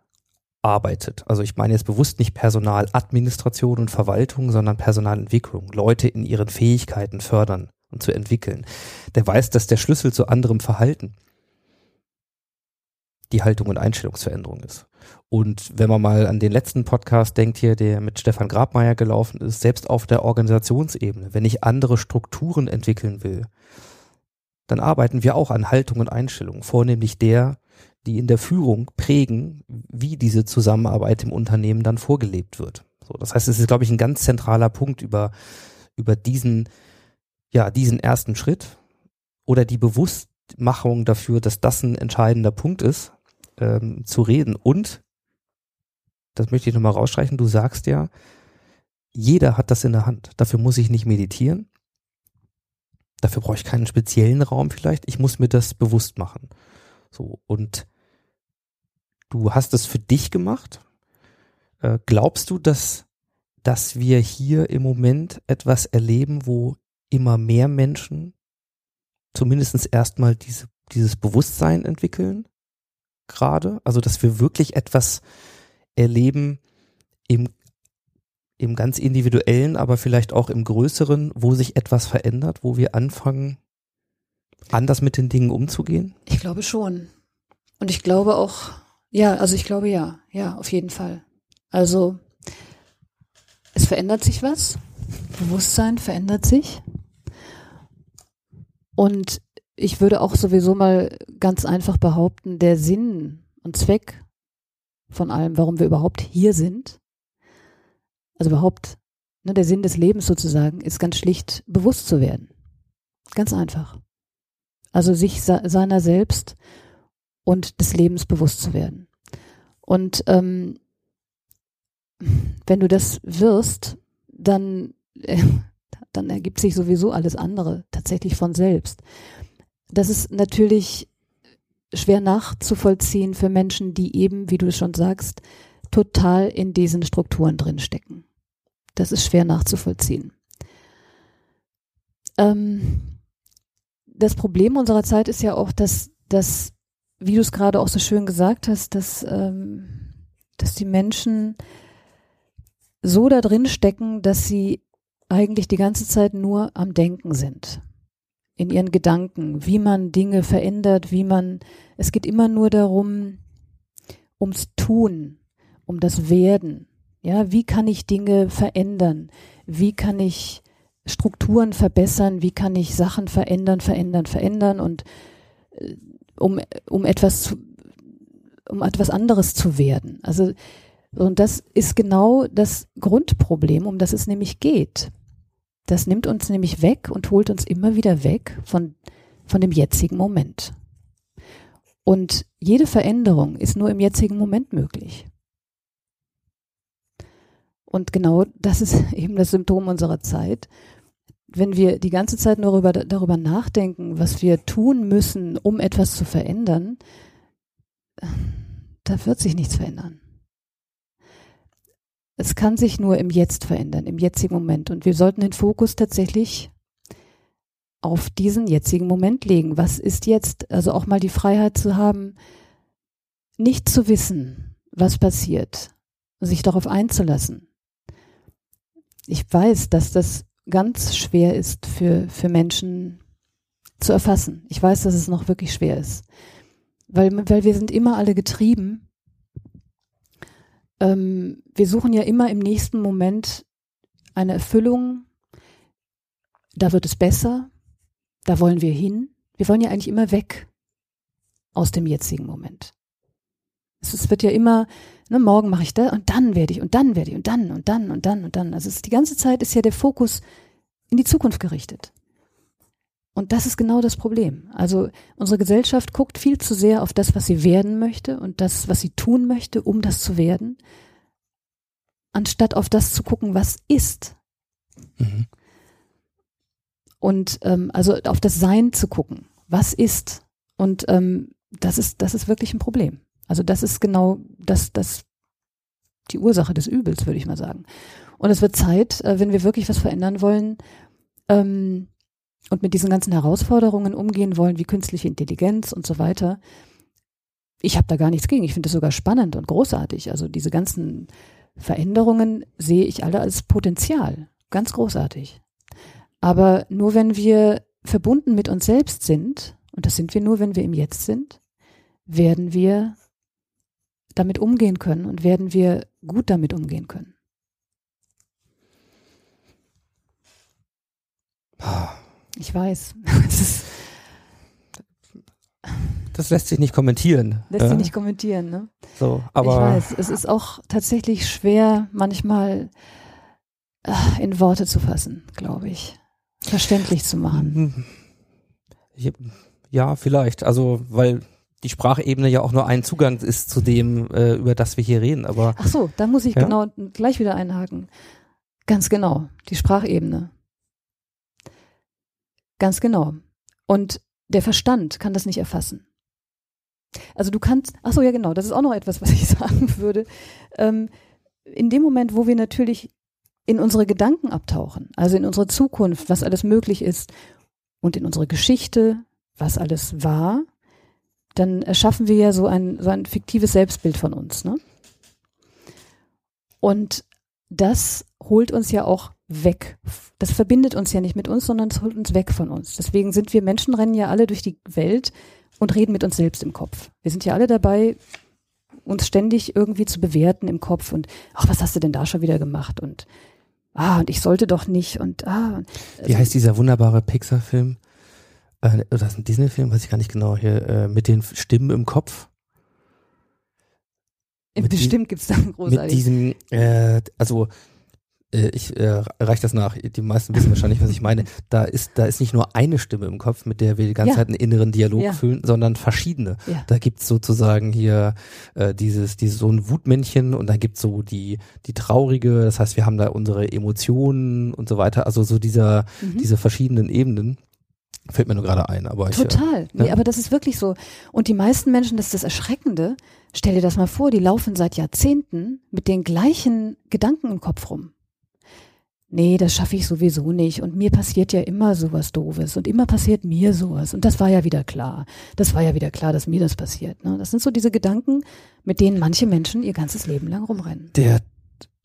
arbeitet. Also ich meine jetzt bewusst nicht Personaladministration und Verwaltung, sondern Personalentwicklung. Leute in ihren Fähigkeiten fördern und zu entwickeln. Der weiß, dass der Schlüssel zu anderem Verhalten die Haltung und Einstellungsveränderung ist. Und wenn man mal an den letzten Podcast denkt hier, der mit Stefan Grabmeier gelaufen ist, selbst auf der Organisationsebene, wenn ich andere Strukturen entwickeln will, dann arbeiten wir auch an Haltung und Einstellung, vornehmlich der, die in der Führung prägen, wie diese Zusammenarbeit im Unternehmen dann vorgelebt wird. So, das heißt, es ist, glaube ich, ein ganz zentraler Punkt über, über diesen, ja, diesen ersten Schritt oder die Bewusstmachung dafür, dass das ein entscheidender Punkt ist, ähm, zu reden. Und, das möchte ich nochmal rausstreichen, du sagst ja, jeder hat das in der Hand. Dafür muss ich nicht meditieren. Dafür brauche ich keinen speziellen Raum vielleicht. Ich muss mir das bewusst machen. So, und du hast es für dich gemacht. Äh, glaubst du, dass, dass wir hier im Moment etwas erleben, wo immer mehr Menschen zumindest erstmal diese, dieses Bewusstsein entwickeln? Gerade? Also, dass wir wirklich etwas erleben im, im ganz individuellen, aber vielleicht auch im größeren, wo sich etwas verändert, wo wir anfangen, anders mit den Dingen umzugehen? Ich glaube schon. Und ich glaube auch, ja, also ich glaube ja, ja, auf jeden Fall. Also es verändert sich was. Bewusstsein verändert sich. Und ich würde auch sowieso mal ganz einfach behaupten, der Sinn und Zweck von allem, warum wir überhaupt hier sind, also überhaupt, ne, der Sinn des Lebens sozusagen, ist ganz schlicht bewusst zu werden. Ganz einfach. Also sich se seiner selbst und des Lebens bewusst zu werden. Und ähm, wenn du das wirst, dann, äh, dann ergibt sich sowieso alles andere tatsächlich von selbst. Das ist natürlich schwer nachzuvollziehen für Menschen, die eben, wie du es schon sagst, total in diesen Strukturen drinstecken. Das ist schwer nachzuvollziehen. Ähm, das Problem unserer Zeit ist ja auch, dass, dass wie du es gerade auch so schön gesagt hast, dass, ähm, dass die Menschen so da drin stecken, dass sie eigentlich die ganze Zeit nur am Denken sind. In ihren Gedanken, wie man Dinge verändert, wie man, es geht immer nur darum, ums Tun, um das Werden. Ja, wie kann ich Dinge verändern? Wie kann ich Strukturen verbessern? Wie kann ich Sachen verändern, verändern, verändern und äh, um, um etwas zu, um etwas anderes zu werden? Also, und das ist genau das Grundproblem, um das es nämlich geht. Das nimmt uns nämlich weg und holt uns immer wieder weg von, von dem jetzigen Moment. Und jede Veränderung ist nur im jetzigen Moment möglich. Und genau das ist eben das Symptom unserer Zeit. Wenn wir die ganze Zeit nur darüber, darüber nachdenken, was wir tun müssen, um etwas zu verändern, da wird sich nichts verändern. Es kann sich nur im Jetzt verändern, im jetzigen Moment. Und wir sollten den Fokus tatsächlich auf diesen jetzigen Moment legen. Was ist jetzt? Also auch mal die Freiheit zu haben, nicht zu wissen, was passiert, sich darauf einzulassen. Ich weiß, dass das ganz schwer ist für, für Menschen zu erfassen. Ich weiß, dass es noch wirklich schwer ist. Weil, weil wir sind immer alle getrieben ähm, wir suchen ja immer im nächsten Moment eine Erfüllung. Da wird es besser. Da wollen wir hin. Wir wollen ja eigentlich immer weg aus dem jetzigen Moment. Es, es wird ja immer, ne, morgen mache ich das und dann werde ich und dann werde ich und dann und dann und dann und dann. Also die ganze Zeit ist ja der Fokus in die Zukunft gerichtet. Und das ist genau das Problem. Also unsere Gesellschaft guckt viel zu sehr auf das, was sie werden möchte und das, was sie tun möchte, um das zu werden, anstatt auf das zu gucken, was ist. Mhm. Und ähm, also auf das Sein zu gucken, was ist. Und ähm, das ist, das ist wirklich ein Problem. Also das ist genau das, das die Ursache des Übels, würde ich mal sagen. Und es wird Zeit, äh, wenn wir wirklich was verändern wollen, ähm, und mit diesen ganzen Herausforderungen umgehen wollen, wie künstliche Intelligenz und so weiter. Ich habe da gar nichts gegen. Ich finde es sogar spannend und großartig. Also diese ganzen Veränderungen sehe ich alle als Potenzial. Ganz großartig. Aber nur wenn wir verbunden mit uns selbst sind, und das sind wir nur, wenn wir im Jetzt sind, werden wir damit umgehen können und werden wir gut damit umgehen können. Ah. Ich weiß. das lässt sich nicht kommentieren. Lässt sich nicht kommentieren, ne? So, aber. Ich weiß, es ist auch tatsächlich schwer, manchmal äh, in Worte zu fassen, glaube ich. Verständlich zu machen. Ja, vielleicht. Also, weil die Sprachebene ja auch nur ein Zugang ist zu dem, äh, über das wir hier reden. Aber ach so, da muss ich ja? genau gleich wieder einhaken. Ganz genau, die Sprachebene. Ganz genau. Und der Verstand kann das nicht erfassen. Also du kannst, ach so, ja genau, das ist auch noch etwas, was ich sagen würde. Ähm, in dem Moment, wo wir natürlich in unsere Gedanken abtauchen, also in unsere Zukunft, was alles möglich ist und in unsere Geschichte, was alles war, dann erschaffen wir ja so ein, so ein fiktives Selbstbild von uns. Ne? Und das holt uns ja auch weg. Das verbindet uns ja nicht mit uns, sondern es holt uns weg von uns. Deswegen sind wir Menschen rennen ja alle durch die Welt und reden mit uns selbst im Kopf. Wir sind ja alle dabei, uns ständig irgendwie zu bewerten im Kopf und ach, was hast du denn da schon wieder gemacht und ah, und ich sollte doch nicht und ah. Wie heißt dieser wunderbare Pixar-Film? Äh, oder ist ein Disney-Film, weiß ich gar nicht genau hier, äh, mit den Stimmen im Kopf. Bestimmt gibt es da großartig. Mit diesem, äh, also äh, ich äh, reiche das nach. Die meisten wissen wahrscheinlich, was ich meine. Da ist, da ist nicht nur eine Stimme im Kopf, mit der wir die ganze Ja. Zeit einen inneren Dialog Ja. fühlen, sondern verschiedene. Ja. Da gibt's sozusagen hier äh, dieses, dieses so ein Wutmännchen und dann gibt's so die, die traurige, das heißt, wir haben da unsere Emotionen und so weiter, also so dieser, Mhm. diese verschiedenen Ebenen. Fällt mir nur gerade ein, aber ich. Total. Nee, ja. aber das ist wirklich so. Und die meisten Menschen, das ist das Erschreckende, stell dir das mal vor, die laufen seit Jahrzehnten mit den gleichen Gedanken im Kopf rum. Nee, das schaffe ich sowieso nicht. Und mir passiert ja immer sowas Doofes. Und immer passiert mir sowas. Und das war ja wieder klar. Das war ja wieder klar, dass mir das passiert. Ne? Das sind so diese Gedanken, mit denen manche Menschen ihr ganzes Leben lang rumrennen. Der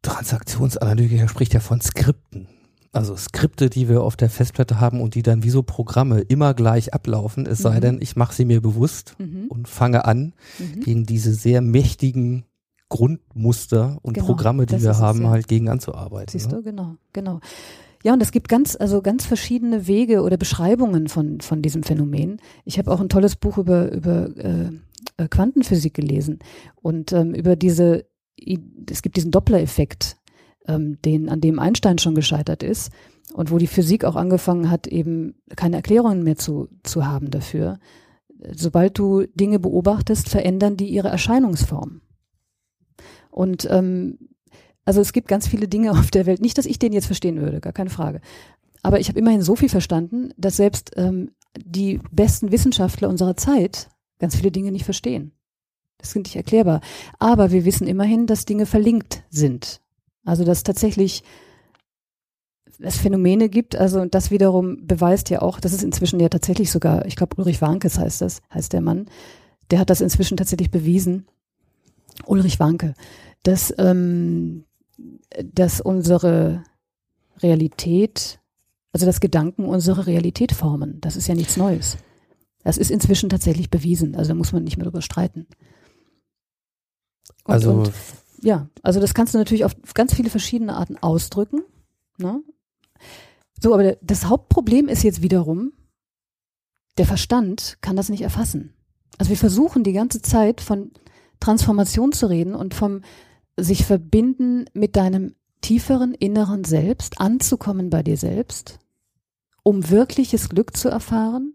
Transaktionsanalytiker spricht ja von Skripten. Also Skripte, die wir auf der Festplatte haben und die dann wie so Programme immer gleich ablaufen, es sei Mhm. denn, ich mache sie mir bewusst Mhm. und fange an, Mhm. gegen diese sehr mächtigen Grundmuster und Genau, Programme, die wir ist es, haben, ja. halt gegen anzuarbeiten. Siehst ne? du, genau, genau. Ja, und es gibt ganz, also ganz verschiedene Wege oder Beschreibungen von, von diesem Phänomen. Ich habe auch ein tolles Buch über, über äh, äh, Quantenphysik gelesen und ähm, über diese, es gibt diesen Doppler-Effekt, ähm, den, an dem Einstein schon gescheitert ist und wo die Physik auch angefangen hat, eben keine Erklärungen mehr zu, zu haben dafür. Sobald du Dinge beobachtest, verändern die ihre Erscheinungsform. Und ähm, also es gibt ganz viele Dinge auf der Welt. Nicht, dass ich den jetzt verstehen würde, gar keine Frage. Aber ich habe immerhin so viel verstanden, dass selbst ähm, die besten Wissenschaftler unserer Zeit ganz viele Dinge nicht verstehen. Das ist nicht erklärbar. Aber wir wissen immerhin, dass Dinge verlinkt sind. Also dass tatsächlich es Phänomene gibt, also das wiederum beweist ja auch, das ist inzwischen ja tatsächlich sogar, ich glaube Ulrich Warnkes heißt das, heißt der Mann, der hat das inzwischen tatsächlich bewiesen, Ulrich Warnke, dass, ähm, dass unsere Realität, also dass Gedanken unsere Realität formen. Das ist ja nichts Neues. Das ist inzwischen tatsächlich bewiesen. Also da muss man nicht mehr drüber streiten. Und, Also und, ja, also das kannst du natürlich auf ganz viele verschiedene Arten ausdrücken. Ne? So, aber das Hauptproblem ist jetzt wiederum, der Verstand kann das nicht erfassen. Also wir versuchen die ganze Zeit von Transformation zu reden und vom sich verbinden mit deinem tieferen inneren Selbst, anzukommen bei dir selbst, um wirkliches Glück zu erfahren,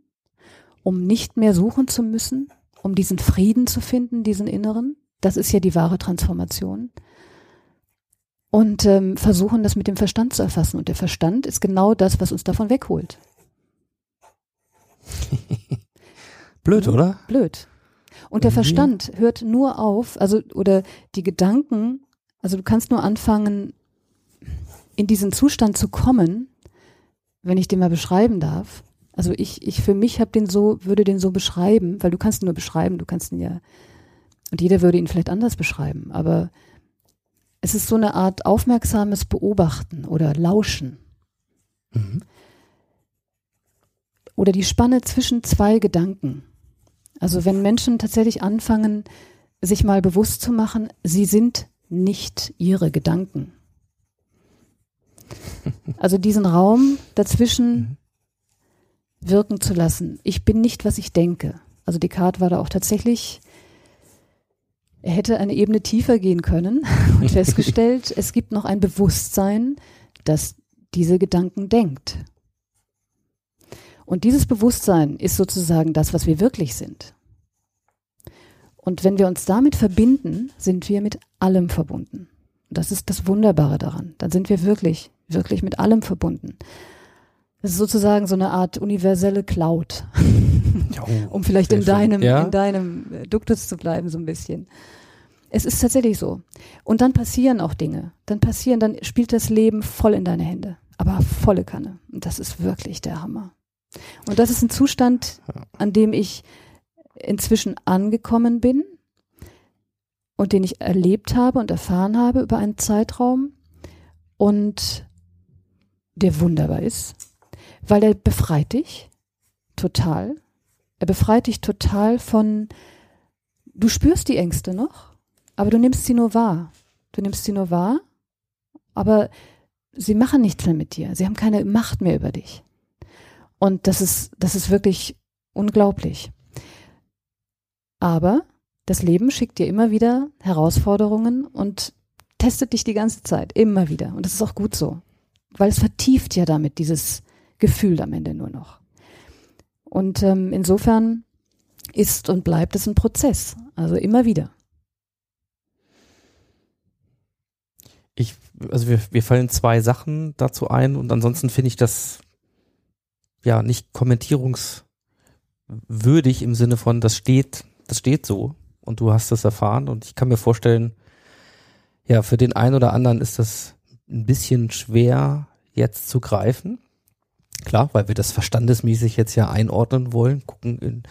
um nicht mehr suchen zu müssen, um diesen Frieden zu finden, diesen inneren. Das ist ja die wahre Transformation. Und ähm, versuchen das mit dem Verstand zu erfassen. Und der Verstand ist genau das, was uns davon wegholt. blöd, oder? Blöd. Und der. Verstand hört nur auf, also oder die Gedanken, also du kannst nur anfangen, in diesen Zustand zu kommen, wenn ich den mal beschreiben darf. Also ich, ich für mich habe den so, würde den so beschreiben, weil du kannst ihn nur beschreiben, du kannst ihn ja, und jeder würde ihn vielleicht anders beschreiben, aber es ist so eine Art aufmerksames Beobachten oder Lauschen Mhm. oder die Spanne zwischen zwei Gedanken. Also wenn Menschen tatsächlich anfangen, sich mal bewusst zu machen, sie sind nicht ihre Gedanken. Also diesen Raum dazwischen wirken zu lassen. Ich bin nicht, was ich denke. Also Descartes war da auch tatsächlich, er hätte eine Ebene tiefer gehen können und festgestellt, es gibt noch ein Bewusstsein, das diese Gedanken denkt. Und dieses Bewusstsein ist sozusagen das, was wir wirklich sind. Und wenn wir uns damit verbinden, sind wir mit allem verbunden. Und das ist das Wunderbare daran. Dann sind wir wirklich, wirklich mit allem verbunden. Das ist sozusagen so eine Art universelle Cloud, um vielleicht in deinem, Ja. in deinem äh, Duktus zu bleiben, so ein bisschen. Es ist tatsächlich so. Und dann passieren auch Dinge. Dann passieren, dann spielt das Leben voll in deine Hände. Aber volle Kanne. Und das ist wirklich der Hammer. Und das ist ein Zustand, an dem ich inzwischen angekommen bin und den ich erlebt habe und erfahren habe über einen Zeitraum und der wunderbar ist, weil er befreit dich total. Er befreit dich total von, du spürst die Ängste noch, aber du nimmst sie nur wahr. Du nimmst sie nur wahr, aber sie machen nichts mehr mit dir. Sie haben keine Macht mehr über dich. Und das ist, das ist wirklich unglaublich. Aber das Leben schickt dir immer wieder Herausforderungen und testet dich die ganze Zeit, immer wieder. Und das ist auch gut so, weil es vertieft ja damit dieses Gefühl am Ende nur noch. Und ähm, insofern ist und bleibt es ein Prozess, also immer wieder. Ich, also wir, wir fallen zwei Sachen dazu ein und ansonsten finde ich das ja nicht kommentierungswürdig im Sinne von, das steht, das steht so und du hast es erfahren und ich kann mir vorstellen, ja, für den einen oder anderen ist das ein bisschen schwer jetzt zu greifen. Klar, weil wir das verstandesmäßig jetzt ja einordnen wollen, gucken, in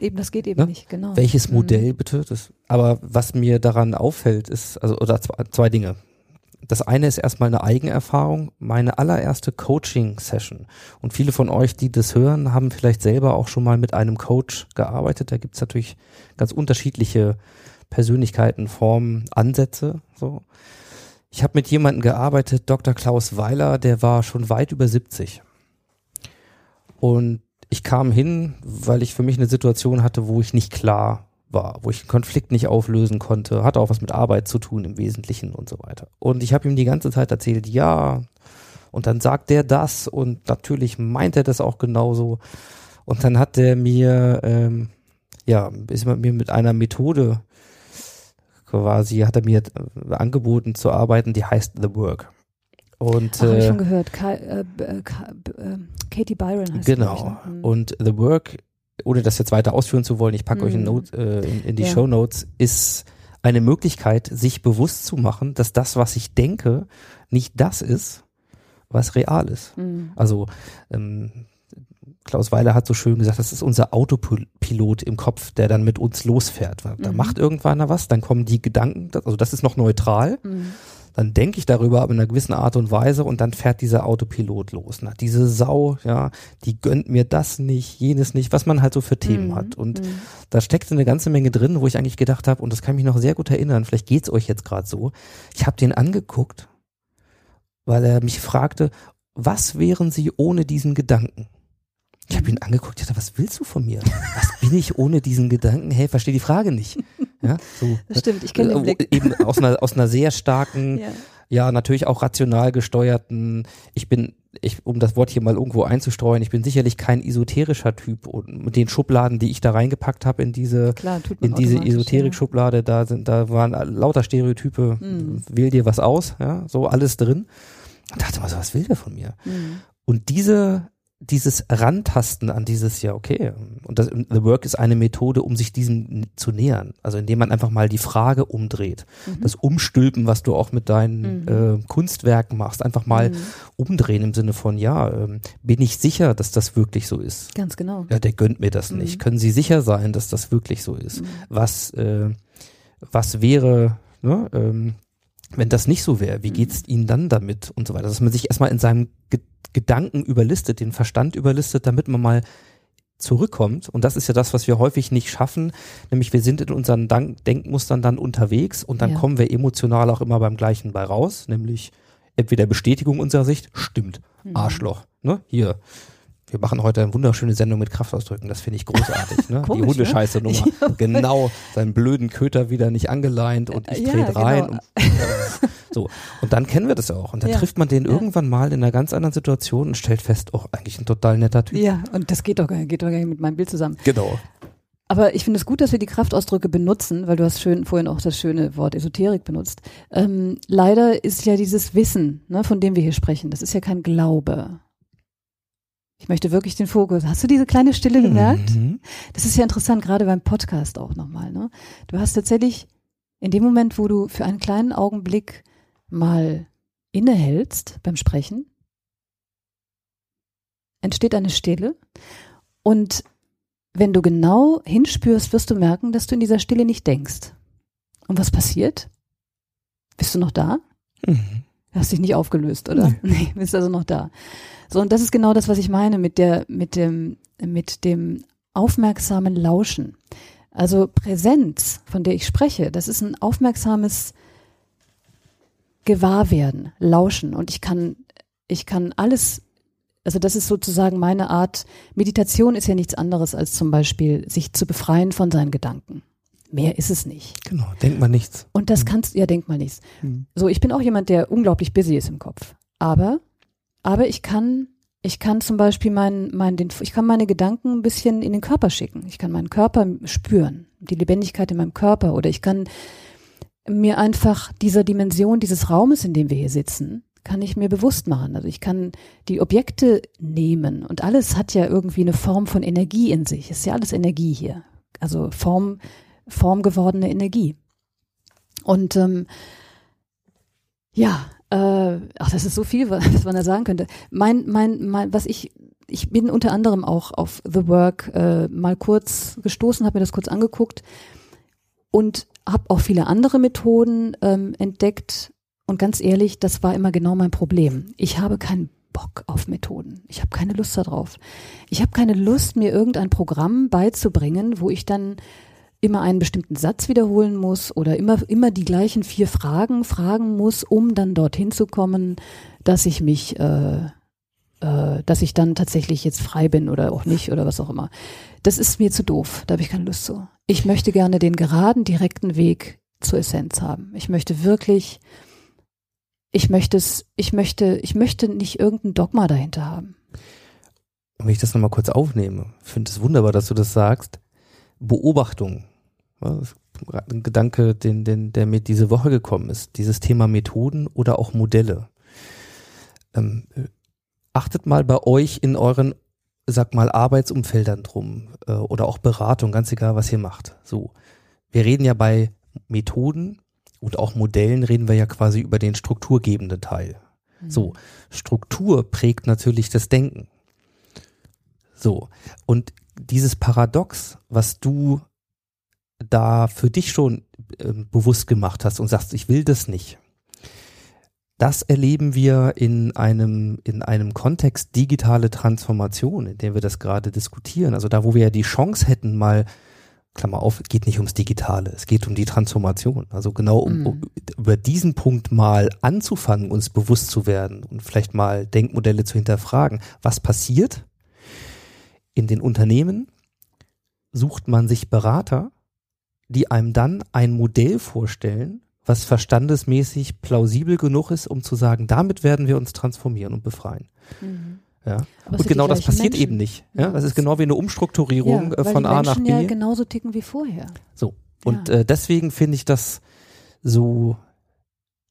Eben, das geht eben Ne? nicht, genau. welches Mhm. Modell bitte. Das, aber was mir daran auffällt, ist, also, oder zwei, zwei Dinge. Das eine ist erstmal eine Eigenerfahrung, meine allererste Coaching-Session. Und viele von euch, die das hören, haben vielleicht selber auch schon mal mit einem Coach gearbeitet. Da gibt's natürlich ganz unterschiedliche Persönlichkeiten, Formen, Ansätze. So. Ich habe mit jemandem gearbeitet, Dr. Klaus Weiler, der war schon weit über 70. Und ich kam hin, weil ich für mich eine Situation hatte, wo ich nicht klar war, wo ich einen Konflikt nicht auflösen konnte, hatte auch was mit Arbeit zu tun im Wesentlichen und so weiter. Und ich habe ihm die ganze Zeit erzählt, ja, und dann sagt der das und natürlich meint er das auch genauso. Und dann hat er mir, ähm, ja, ist mit mir mit einer Methode quasi, hat er mir angeboten zu arbeiten, die heißt The Work. Und Ach, hab ich äh, schon gehört. Ka äh, äh, Ka äh, Katie Byron heißt Genau. Ich, ne? Mhm. Und The Work, ohne das jetzt weiter ausführen zu wollen, ich packe euch in, Mhm. Note, äh, in, in die Ja. Show Notes, ist eine Möglichkeit, sich bewusst zu machen, dass das, was ich denke, nicht das ist, was real ist. Mhm. Also ähm, Klaus Weiler hat so schön gesagt, das ist unser Autopilot im Kopf, der dann mit uns losfährt. Da Mhm. macht irgendwann was, dann kommen die Gedanken, also das ist noch neutral, Mhm. Dann denke ich darüber aber in einer gewissen Art und Weise und dann fährt dieser Autopilot los. Na, diese Sau, ja, die gönnt mir das nicht, jenes nicht, was man halt so für Themen Mhm. hat. Und Mhm. da steckt eine ganze Menge drin, wo ich eigentlich gedacht habe, und das kann mich noch sehr gut erinnern, vielleicht geht's euch jetzt gerade so. Ich habe den angeguckt, weil er mich fragte, was wären Sie ohne diesen Gedanken? Ich habe ihn angeguckt, ich dachte, was willst du von mir? Was bin ich ohne diesen Gedanken? Hey, verstehe die Frage nicht. Ja, so. Das stimmt, ich kenne den Äh, Blick. Eben aus einer, aus einer sehr starken, Ja. ja, natürlich auch rational gesteuerten, ich bin, ich, um das Wort hier mal irgendwo einzustreuen, ich bin sicherlich kein esoterischer Typ und mit den Schubladen, die ich da reingepackt habe in diese, Klar, in diese Esoterik-Schublade, da sind, da waren lauter Stereotype, Mhm. wähl dir was aus, ja, so alles drin. Und dachte mal so, was will der von mir? Ja. Mhm. Und diese, dieses Rantasten an dieses, ja, okay, und das, The Work ist eine Methode, um sich diesem zu nähern. Also indem man einfach mal die Frage umdreht. Mhm. Das Umstülpen, was du auch mit deinen Mhm. äh, Kunstwerken machst, einfach mal Mhm. umdrehen im Sinne von, ja, ähm, bin ich sicher, dass das wirklich so ist? Ganz genau. Ja, der gönnt mir das nicht. Mhm. Können Sie sicher sein, dass das wirklich so ist? Mhm. Was, äh, was wäre, ne, ähm, wenn das nicht so wäre, wie Mhm. geht's Ihnen dann damit und so weiter? Dass man sich erstmal in seinem Ge Gedanken überlistet, den Verstand überlistet, damit man mal zurückkommt. Und das ist ja das, was wir häufig nicht schaffen, nämlich wir sind in unseren Dank Denkmustern dann unterwegs und dann Ja. kommen wir emotional auch immer beim gleichen bei raus, nämlich entweder Bestätigung unserer Sicht, stimmt, Mhm. Arschloch, ne, hier. Wir machen heute eine wunderschöne Sendung mit Kraftausdrücken, das finde ich großartig, ne? Die Komisch, Hundescheiße Nummer. Ja. Genau, seinen blöden Köter wieder nicht angeleint und ich Ja, rein. genau. Und, äh, so. Und dann kennen wir das auch. Und dann Ja. trifft man den Ja. irgendwann mal in einer ganz anderen Situation und stellt fest, oh, eigentlich ein total netter Typ. Ja, und das geht doch gar nicht, geht doch gar nicht mit meinem Bild zusammen. Genau. Aber ich finde es gut, dass wir die Kraftausdrücke benutzen, weil du hast schön vorhin auch das schöne Wort Esoterik benutzt. Ähm, leider ist ja dieses Wissen, ne, von dem wir hier sprechen, das ist ja kein Glaube. Ich möchte wirklich den Fokus. Hast du diese kleine Stille gemerkt? Mhm. Das ist ja interessant, gerade beim Podcast auch nochmal. Ne? Du hast tatsächlich in dem Moment, wo du für einen kleinen Augenblick mal innehältst beim Sprechen, entsteht eine Stille. Und wenn du genau hinspürst, wirst du merken, dass du in dieser Stille nicht denkst. Und was passiert? Bist du noch da? Mhm. Du hast dich nicht aufgelöst, oder? Nee, bist also noch da. So, und das ist genau das, was ich meine mit der, mit dem, mit dem aufmerksamen Lauschen. Also Präsenz, von der ich spreche, das ist ein aufmerksames Gewahrwerden, Lauschen. Und ich kann, ich kann alles, also das ist sozusagen meine Art, Meditation ist ja nichts anderes als zum Beispiel sich zu befreien von seinen Gedanken. Mehr ist es nicht. Genau, denkt man nichts. Und das kannst, ja, denk mal nichts. Mhm. So, ich bin auch jemand, der unglaublich busy ist im Kopf. Aber, aber ich kann, ich kann zum Beispiel meinen, meinen, den, ich kann meine Gedanken ein bisschen in den Körper schicken. Ich kann meinen Körper spüren, die Lebendigkeit in meinem Körper. Oder ich kann mir einfach dieser Dimension dieses Raumes, in dem wir hier sitzen, kann ich mir bewusst machen. Also ich kann die Objekte nehmen und alles hat ja irgendwie eine Form von Energie in sich. Ist ja alles Energie hier. Also Form, formgewordene Energie. Und ähm, ja, äh, ach, das ist so viel, was man da sagen könnte. Mein, mein, mein, was ich, ich bin unter anderem auch auf The Work äh, mal kurz gestoßen, habe mir das kurz angeguckt und habe auch viele andere Methoden ähm, entdeckt. Und ganz ehrlich, das war immer genau mein Problem. Ich habe keinen Bock auf Methoden. Ich habe keine Lust darauf. Ich habe keine Lust, mir irgendein Programm beizubringen, wo ich dann immer einen bestimmten Satz wiederholen muss oder immer, immer die gleichen vier Fragen fragen muss, um dann dorthin zu kommen, dass ich mich, äh, äh, dass ich dann tatsächlich jetzt frei bin oder auch nicht oder was auch immer. Das ist mir zu doof. Da habe ich keine Lust zu. Ich möchte gerne den geraden, direkten Weg zur Essenz haben. Ich möchte wirklich, ich möchte es, ich möchte, ich möchte nicht irgendein Dogma dahinter haben. Wenn ich das nochmal kurz aufnehme, finde es wunderbar, dass du das sagst. Beobachtung ein Gedanke, den, den, der mir diese Woche gekommen ist, dieses Thema Methoden oder auch Modelle. Ähm, achtet mal bei euch in euren, sag mal, Arbeitsumfeldern drum äh, oder auch Beratung, ganz egal, was ihr macht. So, wir reden ja bei Methoden und auch Modellen reden wir ja quasi über den strukturgebenden Teil. Mhm. So, Struktur prägt natürlich das Denken. So, und dieses Paradox, was du da für dich schon äh, bewusst gemacht hast und sagst, ich will das nicht. Das erleben wir in einem, in einem Kontext digitale Transformation, in dem wir das gerade diskutieren. Also da, wo wir ja die Chance hätten, mal, Klammer auf, geht nicht ums Digitale, es geht um die Transformation. Also genau um, um über diesen Punkt mal anzufangen, uns bewusst zu werden und vielleicht mal Denkmodelle zu hinterfragen. Was passiert? In den Unternehmen sucht man sich Berater, die einem dann ein Modell vorstellen, was verstandesmäßig plausibel genug ist, um zu sagen, damit werden wir uns transformieren und befreien. Mhm. Ja. Und genau das passiert Menschen. eben nicht. Ja? ja? Das ist genau wie eine Umstrukturierung ja, äh, von A nach B. ja genauso ticken wie vorher. So. Und ja. äh, deswegen finde ich das so,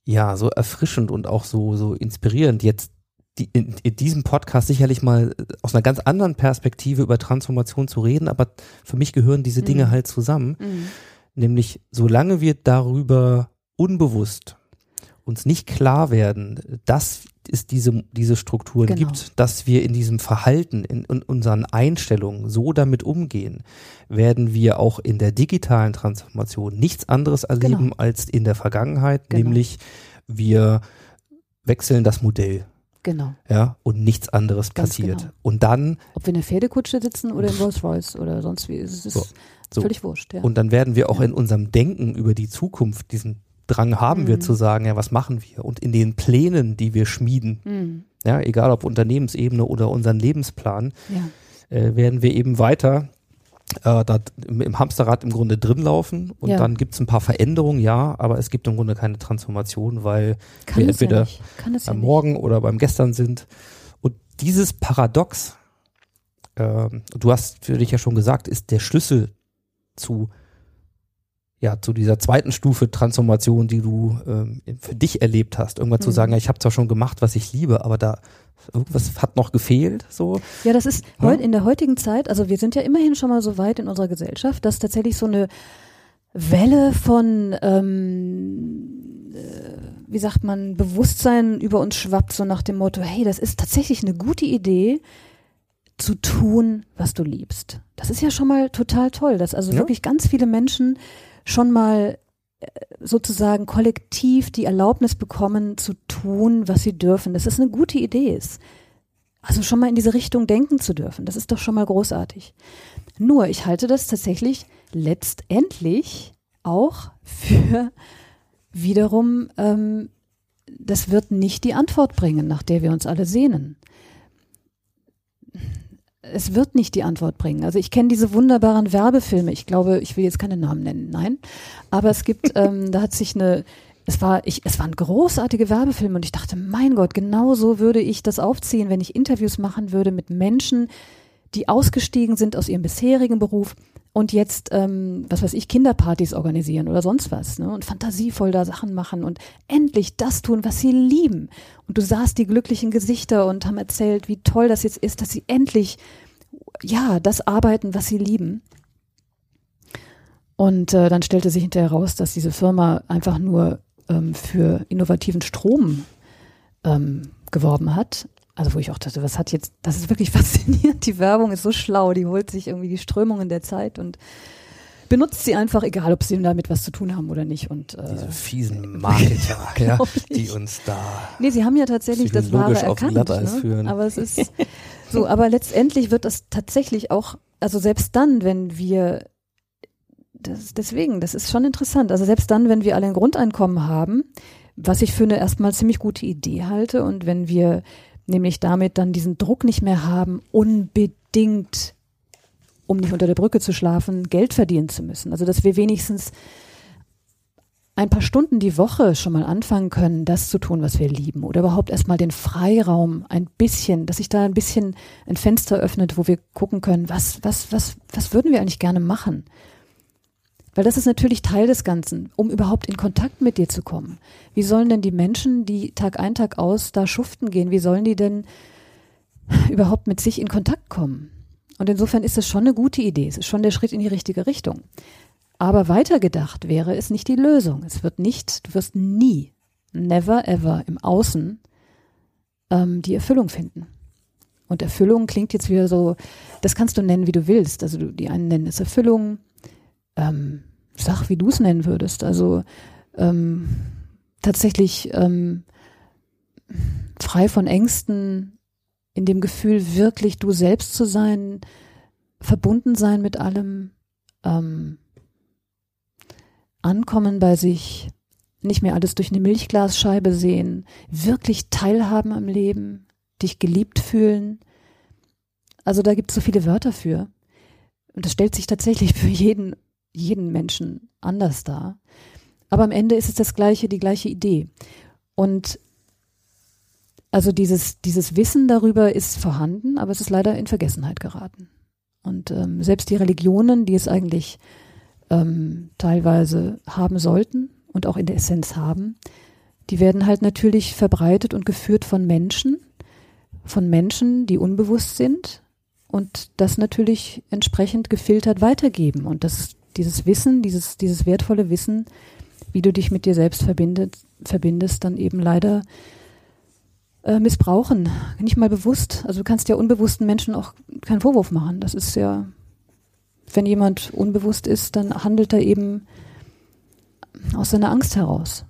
ja, so erfrischend und auch so, so inspirierend, jetzt die, in, in diesem Podcast sicherlich mal aus einer ganz anderen Perspektive über Transformation zu reden, aber für mich gehören diese Dinge mhm. halt zusammen. Mhm. Nämlich, solange wir darüber unbewusst uns nicht klar werden, dass es diese, diese Strukturen genau. gibt, dass wir in diesem Verhalten, in, in, unseren Einstellungen so damit umgehen, werden wir auch in der digitalen Transformation nichts anderes erleben genau. als in der Vergangenheit, genau. nämlich wir wechseln das Modell. Genau. Ja, und nichts anderes Ganz passiert. Genau. Und dann. Ob wir in der Pferdekutsche sitzen oder in Rolls Royce oder sonst wie, es ist so. So. Völlig wurscht, ja. Und dann werden wir auch ja. in unserem Denken über die Zukunft diesen Drang haben mhm. wir zu sagen, ja, was machen wir? Und in den Plänen, die wir schmieden, mhm. ja, egal ob Unternehmensebene oder unseren Lebensplan, ja. äh, werden wir eben weiter äh, da im, Hamsterrad im Grunde drin laufen und ja. dann gibt es ein paar Veränderungen, ja, aber es gibt im Grunde keine Transformation, weil Kann wir entweder ja am Morgen nicht. oder beim Gestern sind. Und dieses Paradox, äh, du hast für dich ja schon gesagt, ist der Schlüssel zu ja, zu dieser zweiten Stufe Transformation, die du ähm, für dich erlebt hast, irgendwann mhm. zu sagen, ja, ich habe zwar schon gemacht, was ich liebe, aber da irgendwas hat noch gefehlt, so. Ja, das ist ja? in der heutigen Zeit, also wir sind ja immerhin schon mal so weit in unserer Gesellschaft, dass tatsächlich so eine Welle von, ähm, äh, wie sagt man, Bewusstsein über uns schwappt, so nach dem Motto, hey, das ist tatsächlich eine gute Idee, zu tun, was du liebst. Das ist ja schon mal total toll, dass also ja. wirklich ganz viele Menschen schon mal äh, sozusagen kollektiv die Erlaubnis bekommen zu tun, was sie dürfen. Das ist eine gute Idee ist. Also schon mal in diese Richtung denken zu dürfen, das ist doch schon mal großartig. Nur, ich halte das tatsächlich letztendlich auch für wiederum, ähm, das wird nicht die Antwort bringen, nach der wir uns alle sehnen es wird nicht die Antwort bringen. Also ich kenne diese wunderbaren Werbefilme. Ich glaube, ich will jetzt keine Namen nennen, nein. Aber es gibt, ähm, da hat sich eine, es war, ich, es waren großartige Werbefilme und ich dachte, mein Gott, genau so würde ich das aufziehen, wenn ich Interviews machen würde mit Menschen, die ausgestiegen sind aus ihrem bisherigen Beruf und jetzt, ähm, was weiß ich, Kinderpartys organisieren oder sonst was ne? und fantasievoll da Sachen machen und endlich das tun, was sie lieben. Und du sahst die glücklichen Gesichter und haben erzählt, wie toll das jetzt ist, dass sie endlich, ja, das arbeiten, was sie lieben. Und äh, dann stellte sich hinterher heraus, dass diese Firma einfach nur ähm, für innovativen Strom ähm, geworben hat. Also wo ich auch dachte, was hat jetzt, das ist wirklich faszinierend, die Werbung ist so schlau, die holt sich irgendwie die Strömungen der Zeit und benutzt sie einfach, egal ob sie damit was zu tun haben oder nicht. Und, äh, Diese fiesen Marketer, ja, die uns da. Nee, sie haben ja tatsächlich das Wahre erkannt. Ne? führen. Aber es ist so, aber letztendlich wird das tatsächlich auch, also selbst dann, wenn wir das, deswegen, das ist schon interessant. Also selbst dann, wenn wir alle ein Grundeinkommen haben, was ich für eine erstmal ziemlich gute Idee halte und wenn wir nämlich damit dann diesen Druck nicht mehr haben, unbedingt, um nicht unter der Brücke zu schlafen, Geld verdienen zu müssen. Also dass wir wenigstens ein paar Stunden die Woche schon mal anfangen können, das zu tun, was wir lieben. Oder überhaupt erstmal den Freiraum ein bisschen, dass sich da ein bisschen ein Fenster öffnet, wo wir gucken können, was, was, was, was würden wir eigentlich gerne machen? Weil das ist natürlich Teil des Ganzen, um überhaupt in Kontakt mit dir zu kommen. Wie sollen denn die Menschen, die Tag ein, Tag aus da schuften gehen, wie sollen die denn überhaupt mit sich in Kontakt kommen? Und insofern ist es schon eine gute Idee. Es ist schon der Schritt in die richtige Richtung. Aber weitergedacht wäre es nicht die Lösung. Es wird nicht, du wirst nie, never ever im Außen ähm, die Erfüllung finden. Und Erfüllung klingt jetzt wieder so, das kannst du nennen, wie du willst. Also die einen nennen es Erfüllung, ähm, sag, wie du es nennen würdest. Also ähm, tatsächlich ähm, frei von Ängsten, in dem Gefühl, wirklich du selbst zu sein, verbunden sein mit allem, ähm, ankommen bei sich, nicht mehr alles durch eine Milchglasscheibe sehen, wirklich teilhaben am Leben, dich geliebt fühlen. Also da gibt es so viele Wörter für. Und das stellt sich tatsächlich für jeden, jeden Menschen anders dar. Aber am Ende ist es das gleiche, die gleiche Idee. Und also dieses, dieses Wissen darüber ist vorhanden, aber es ist leider in Vergessenheit geraten. Und ähm, selbst die Religionen, die es eigentlich ähm, teilweise haben sollten und auch in der Essenz haben, die werden halt natürlich verbreitet und geführt von Menschen, von Menschen, die unbewusst sind und das natürlich entsprechend gefiltert weitergeben. Und das, dieses Wissen, dieses, dieses wertvolle Wissen, wie du dich mit dir selbst verbindet, verbindest, dann eben leider äh, missbrauchen. Nicht mal bewusst. Also du kannst ja unbewussten Menschen auch keinen Vorwurf machen. Das ist ja, wenn jemand unbewusst ist, dann handelt er eben aus seiner Angst heraus.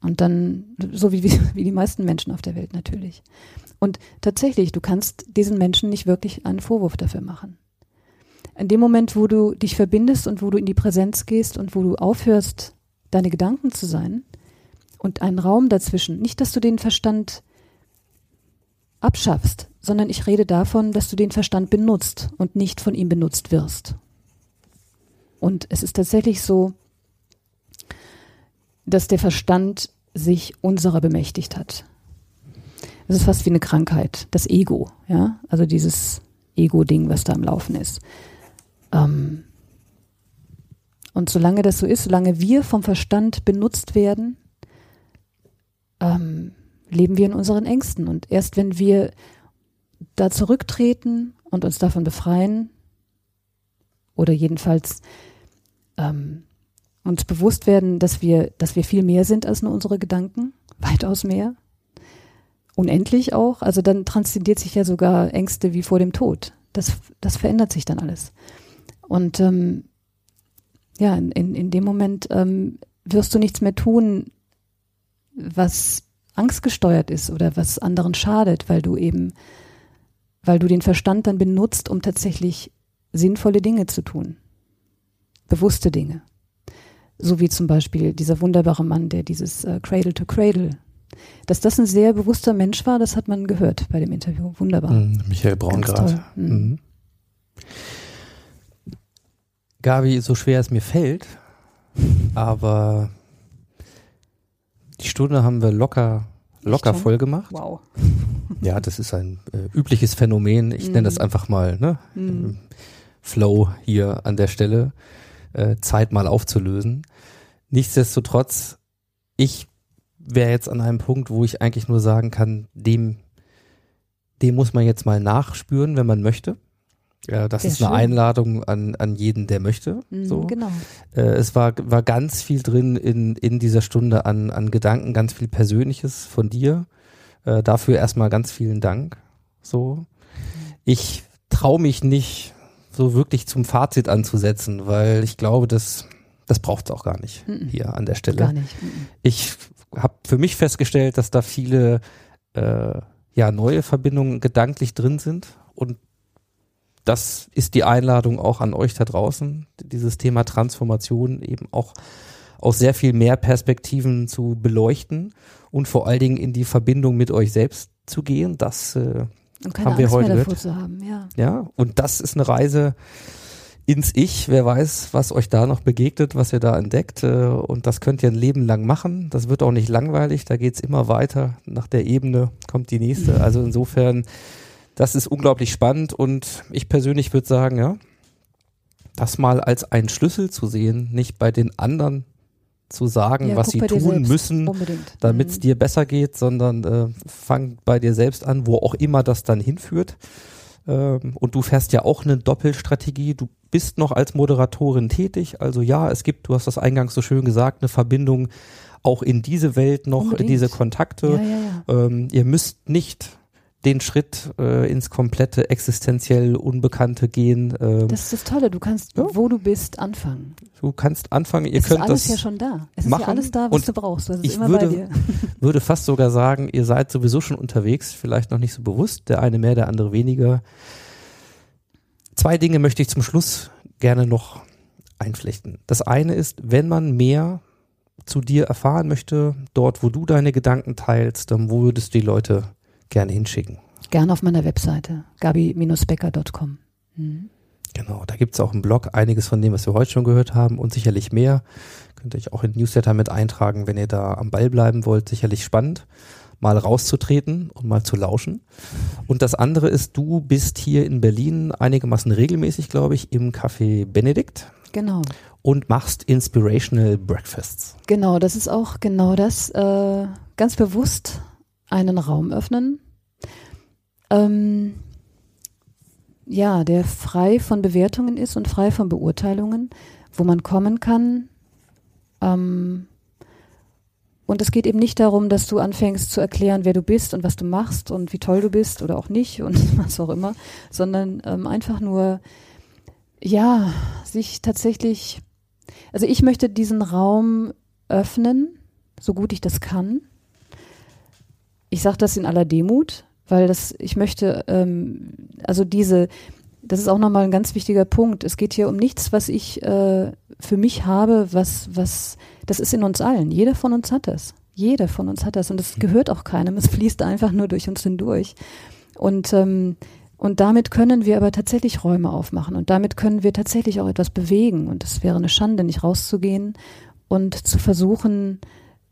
Und dann, so wie, wie die meisten Menschen auf der Welt natürlich. Und tatsächlich, du kannst diesen Menschen nicht wirklich einen Vorwurf dafür machen. In dem Moment, wo du dich verbindest und wo du in die Präsenz gehst und wo du aufhörst, deine Gedanken zu sein und einen Raum dazwischen, nicht, dass du den Verstand abschaffst, sondern ich rede davon, dass du den Verstand benutzt und nicht von ihm benutzt wirst. Und es ist tatsächlich so, dass der Verstand sich unserer bemächtigt hat. Es ist fast wie eine Krankheit, das Ego, ja, also dieses Ego-Ding, was da am Laufen ist. Ähm und solange das so ist, solange wir vom Verstand benutzt werden, ähm, leben wir in unseren Ängsten. Und erst wenn wir da zurücktreten und uns davon befreien, oder jedenfalls ähm, uns bewusst werden, dass wir, dass wir viel mehr sind als nur unsere Gedanken, weitaus mehr, unendlich auch, also dann transzendiert sich ja sogar Ängste wie vor dem Tod. Das, das verändert sich dann alles. Und ähm, ja, in, in, dem Moment ähm, wirst du nichts mehr tun, was angstgesteuert ist oder was anderen schadet, weil du eben, weil du den Verstand dann benutzt, um tatsächlich sinnvolle Dinge zu tun. Bewusste Dinge. So wie zum Beispiel dieser wunderbare Mann, der dieses äh, Cradle to Cradle. Dass das ein sehr bewusster Mensch war, das hat man gehört bei dem Interview. Wunderbar. Mhm, Michael Braungart. toll. Mhm. Mhm. Gabi, so schwer es mir fällt, aber die Stunde haben wir locker, locker voll gemacht. Wow. Ja, das ist ein äh, übliches Phänomen. Ich nenne das einfach mal ne? Mhm. Flow hier an der Stelle. Äh, Zeit mal aufzulösen. Nichtsdestotrotz, ich wäre jetzt an einem Punkt, wo ich eigentlich nur sagen kann, dem, dem muss man jetzt mal nachspüren, wenn man möchte. Das Sehr ist eine schön. Einladung an, an jeden, der möchte. Mhm, So. Genau. Äh, es war, war ganz viel drin in, in dieser Stunde an, an Gedanken, ganz viel Persönliches von dir. Äh, dafür erstmal ganz vielen Dank. So. Ich traue mich nicht, so wirklich zum Fazit anzusetzen, weil ich glaube, das, das braucht es auch gar nicht Mhm. hier an der Stelle. Gar nicht. Mhm. Ich habe für mich festgestellt, dass da viele äh, ja, neue Verbindungen gedanklich drin sind und das ist die Einladung auch an euch da draußen, dieses Thema Transformation eben auch aus sehr viel mehr Perspektiven zu beleuchten und vor allen Dingen in die Verbindung mit euch selbst zu gehen. Das äh, Und keine Haben wir Angst heute mehr davor gehört? zu haben, ja. ja, und das ist eine Reise ins Ich. Wer weiß, was euch da noch begegnet, was ihr da entdeckt. äh, Und das könnt ihr ein Leben lang machen. Das wird auch nicht langweilig. Da geht's immer weiter. Nach der Ebene kommt die nächste. Also insofern, das ist unglaublich spannend. Und ich persönlich würde sagen, ja, das mal als einen Schlüssel zu sehen, nicht bei den anderen zu sagen, ja was sie tun selbst. müssen, damit es Mhm. dir besser geht, sondern äh, fang bei dir selbst an, wo auch immer das dann hinführt. Ähm, und du fährst ja auch eine Doppelstrategie. Du bist noch als Moderatorin tätig. Also ja, es gibt, du hast das eingangs so schön gesagt, eine Verbindung auch in diese Welt noch, Unbedingt. diese Kontakte. Ja, ja. Ähm, ihr müsst nicht den Schritt äh, ins komplette existenziell Unbekannte gehen. Ähm, Das ist das Tolle. Du kannst, Ja. wo du bist, anfangen. du kannst anfangen, ihr es könnt ist alles das ja schon da. Es ist machen ja alles da, was und du brauchst. Das ist ich immer würde- bei dir. würde fast sogar sagen, ihr seid sowieso schon unterwegs, vielleicht noch nicht so bewusst, der eine mehr, der andere weniger. Zwei Dinge möchte ich zum Schluss gerne noch einflechten. Das eine ist, wenn man mehr zu dir erfahren möchte, dort, wo du deine Gedanken teilst, dann wo würdest du die Leute gerne hinschicken? Gerne auf meiner Webseite, gabi-becker.com. Mhm. Genau, da gibt's auch im Blog einiges von dem, was wir heute schon gehört haben und sicherlich mehr. Könnt ihr euch auch in Newsletter mit eintragen, wenn ihr da am Ball bleiben wollt. Sicherlich spannend, mal rauszutreten und mal zu lauschen. Und das andere ist, du bist hier in Berlin einigermaßen regelmäßig, glaube ich, im Café Benedikt Genau. und machst Inspirational Breakfasts. Genau, das ist auch genau das. Äh, ganz bewusst einen Raum öffnen. Ähm, ja, der frei von Bewertungen ist und frei von Beurteilungen, wo man kommen kann. Ähm, und es geht eben nicht darum, dass du anfängst zu erklären, wer du bist und was du machst und wie toll du bist oder auch nicht und was auch immer, sondern ähm, einfach nur, ja, sich tatsächlich also ich möchte diesen Raum öffnen, so gut ich das kann. Ich sage das in aller Demut, weil das, ich möchte, ähm, also diese, das ist auch nochmal ein ganz wichtiger Punkt. Es geht hier um nichts, was ich äh, für mich habe, was, was, das ist in uns allen. Jeder von uns hat das. Jeder von uns hat das und es gehört auch keinem. Es fließt einfach nur durch uns hindurch. Und ähm, und damit können wir aber tatsächlich Räume aufmachen und damit können wir tatsächlich auch etwas bewegen. Und es wäre eine Schande, nicht rauszugehen und zu versuchen,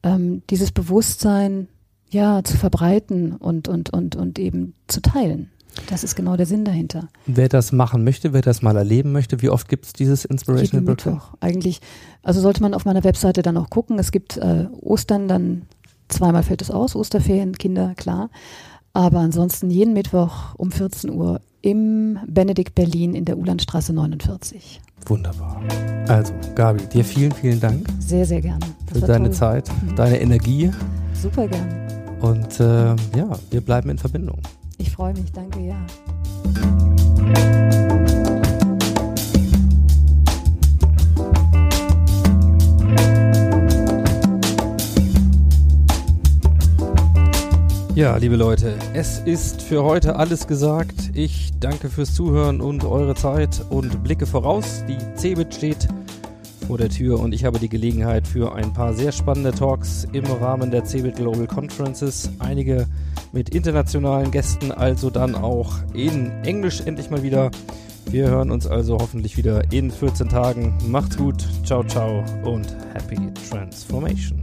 ähm, dieses Bewusstsein ja zu verbreiten und, und, und, und eben zu teilen. Das ist genau der Sinn dahinter. Wer das machen möchte, wer das mal erleben möchte, wie oft gibt's dieses Inspirational Jeden? Mittwoch. Eigentlich, also sollte man auf meiner Webseite dann auch gucken. Es gibt äh, Ostern dann zweimal fällt es aus, Osterferien, Kinder, klar. Aber ansonsten jeden Mittwoch um 14 Uhr im Benedikt Berlin in der Ulandstraße 49. Wunderbar. Also, Gabi, dir vielen, vielen Dank Sehr, sehr gerne. Das für deine toll. Zeit, Mhm. deine Energie Super gerne. Und äh, ja, wir bleiben in Verbindung. Ich freue mich, danke, ja. Ja, liebe Leute, es ist für heute alles gesagt. Ich danke fürs Zuhören und eure Zeit und blicke voraus. Die CeBIT steht vor der Tür und ich habe die Gelegenheit für ein paar sehr spannende Talks im Rahmen der CeBIT Global Conferences. Einige mit internationalen Gästen, also dann auch in Englisch endlich mal wieder. Wir hören uns also hoffentlich wieder in 14 Tagen. Macht's gut, ciao, ciao und happy transformation.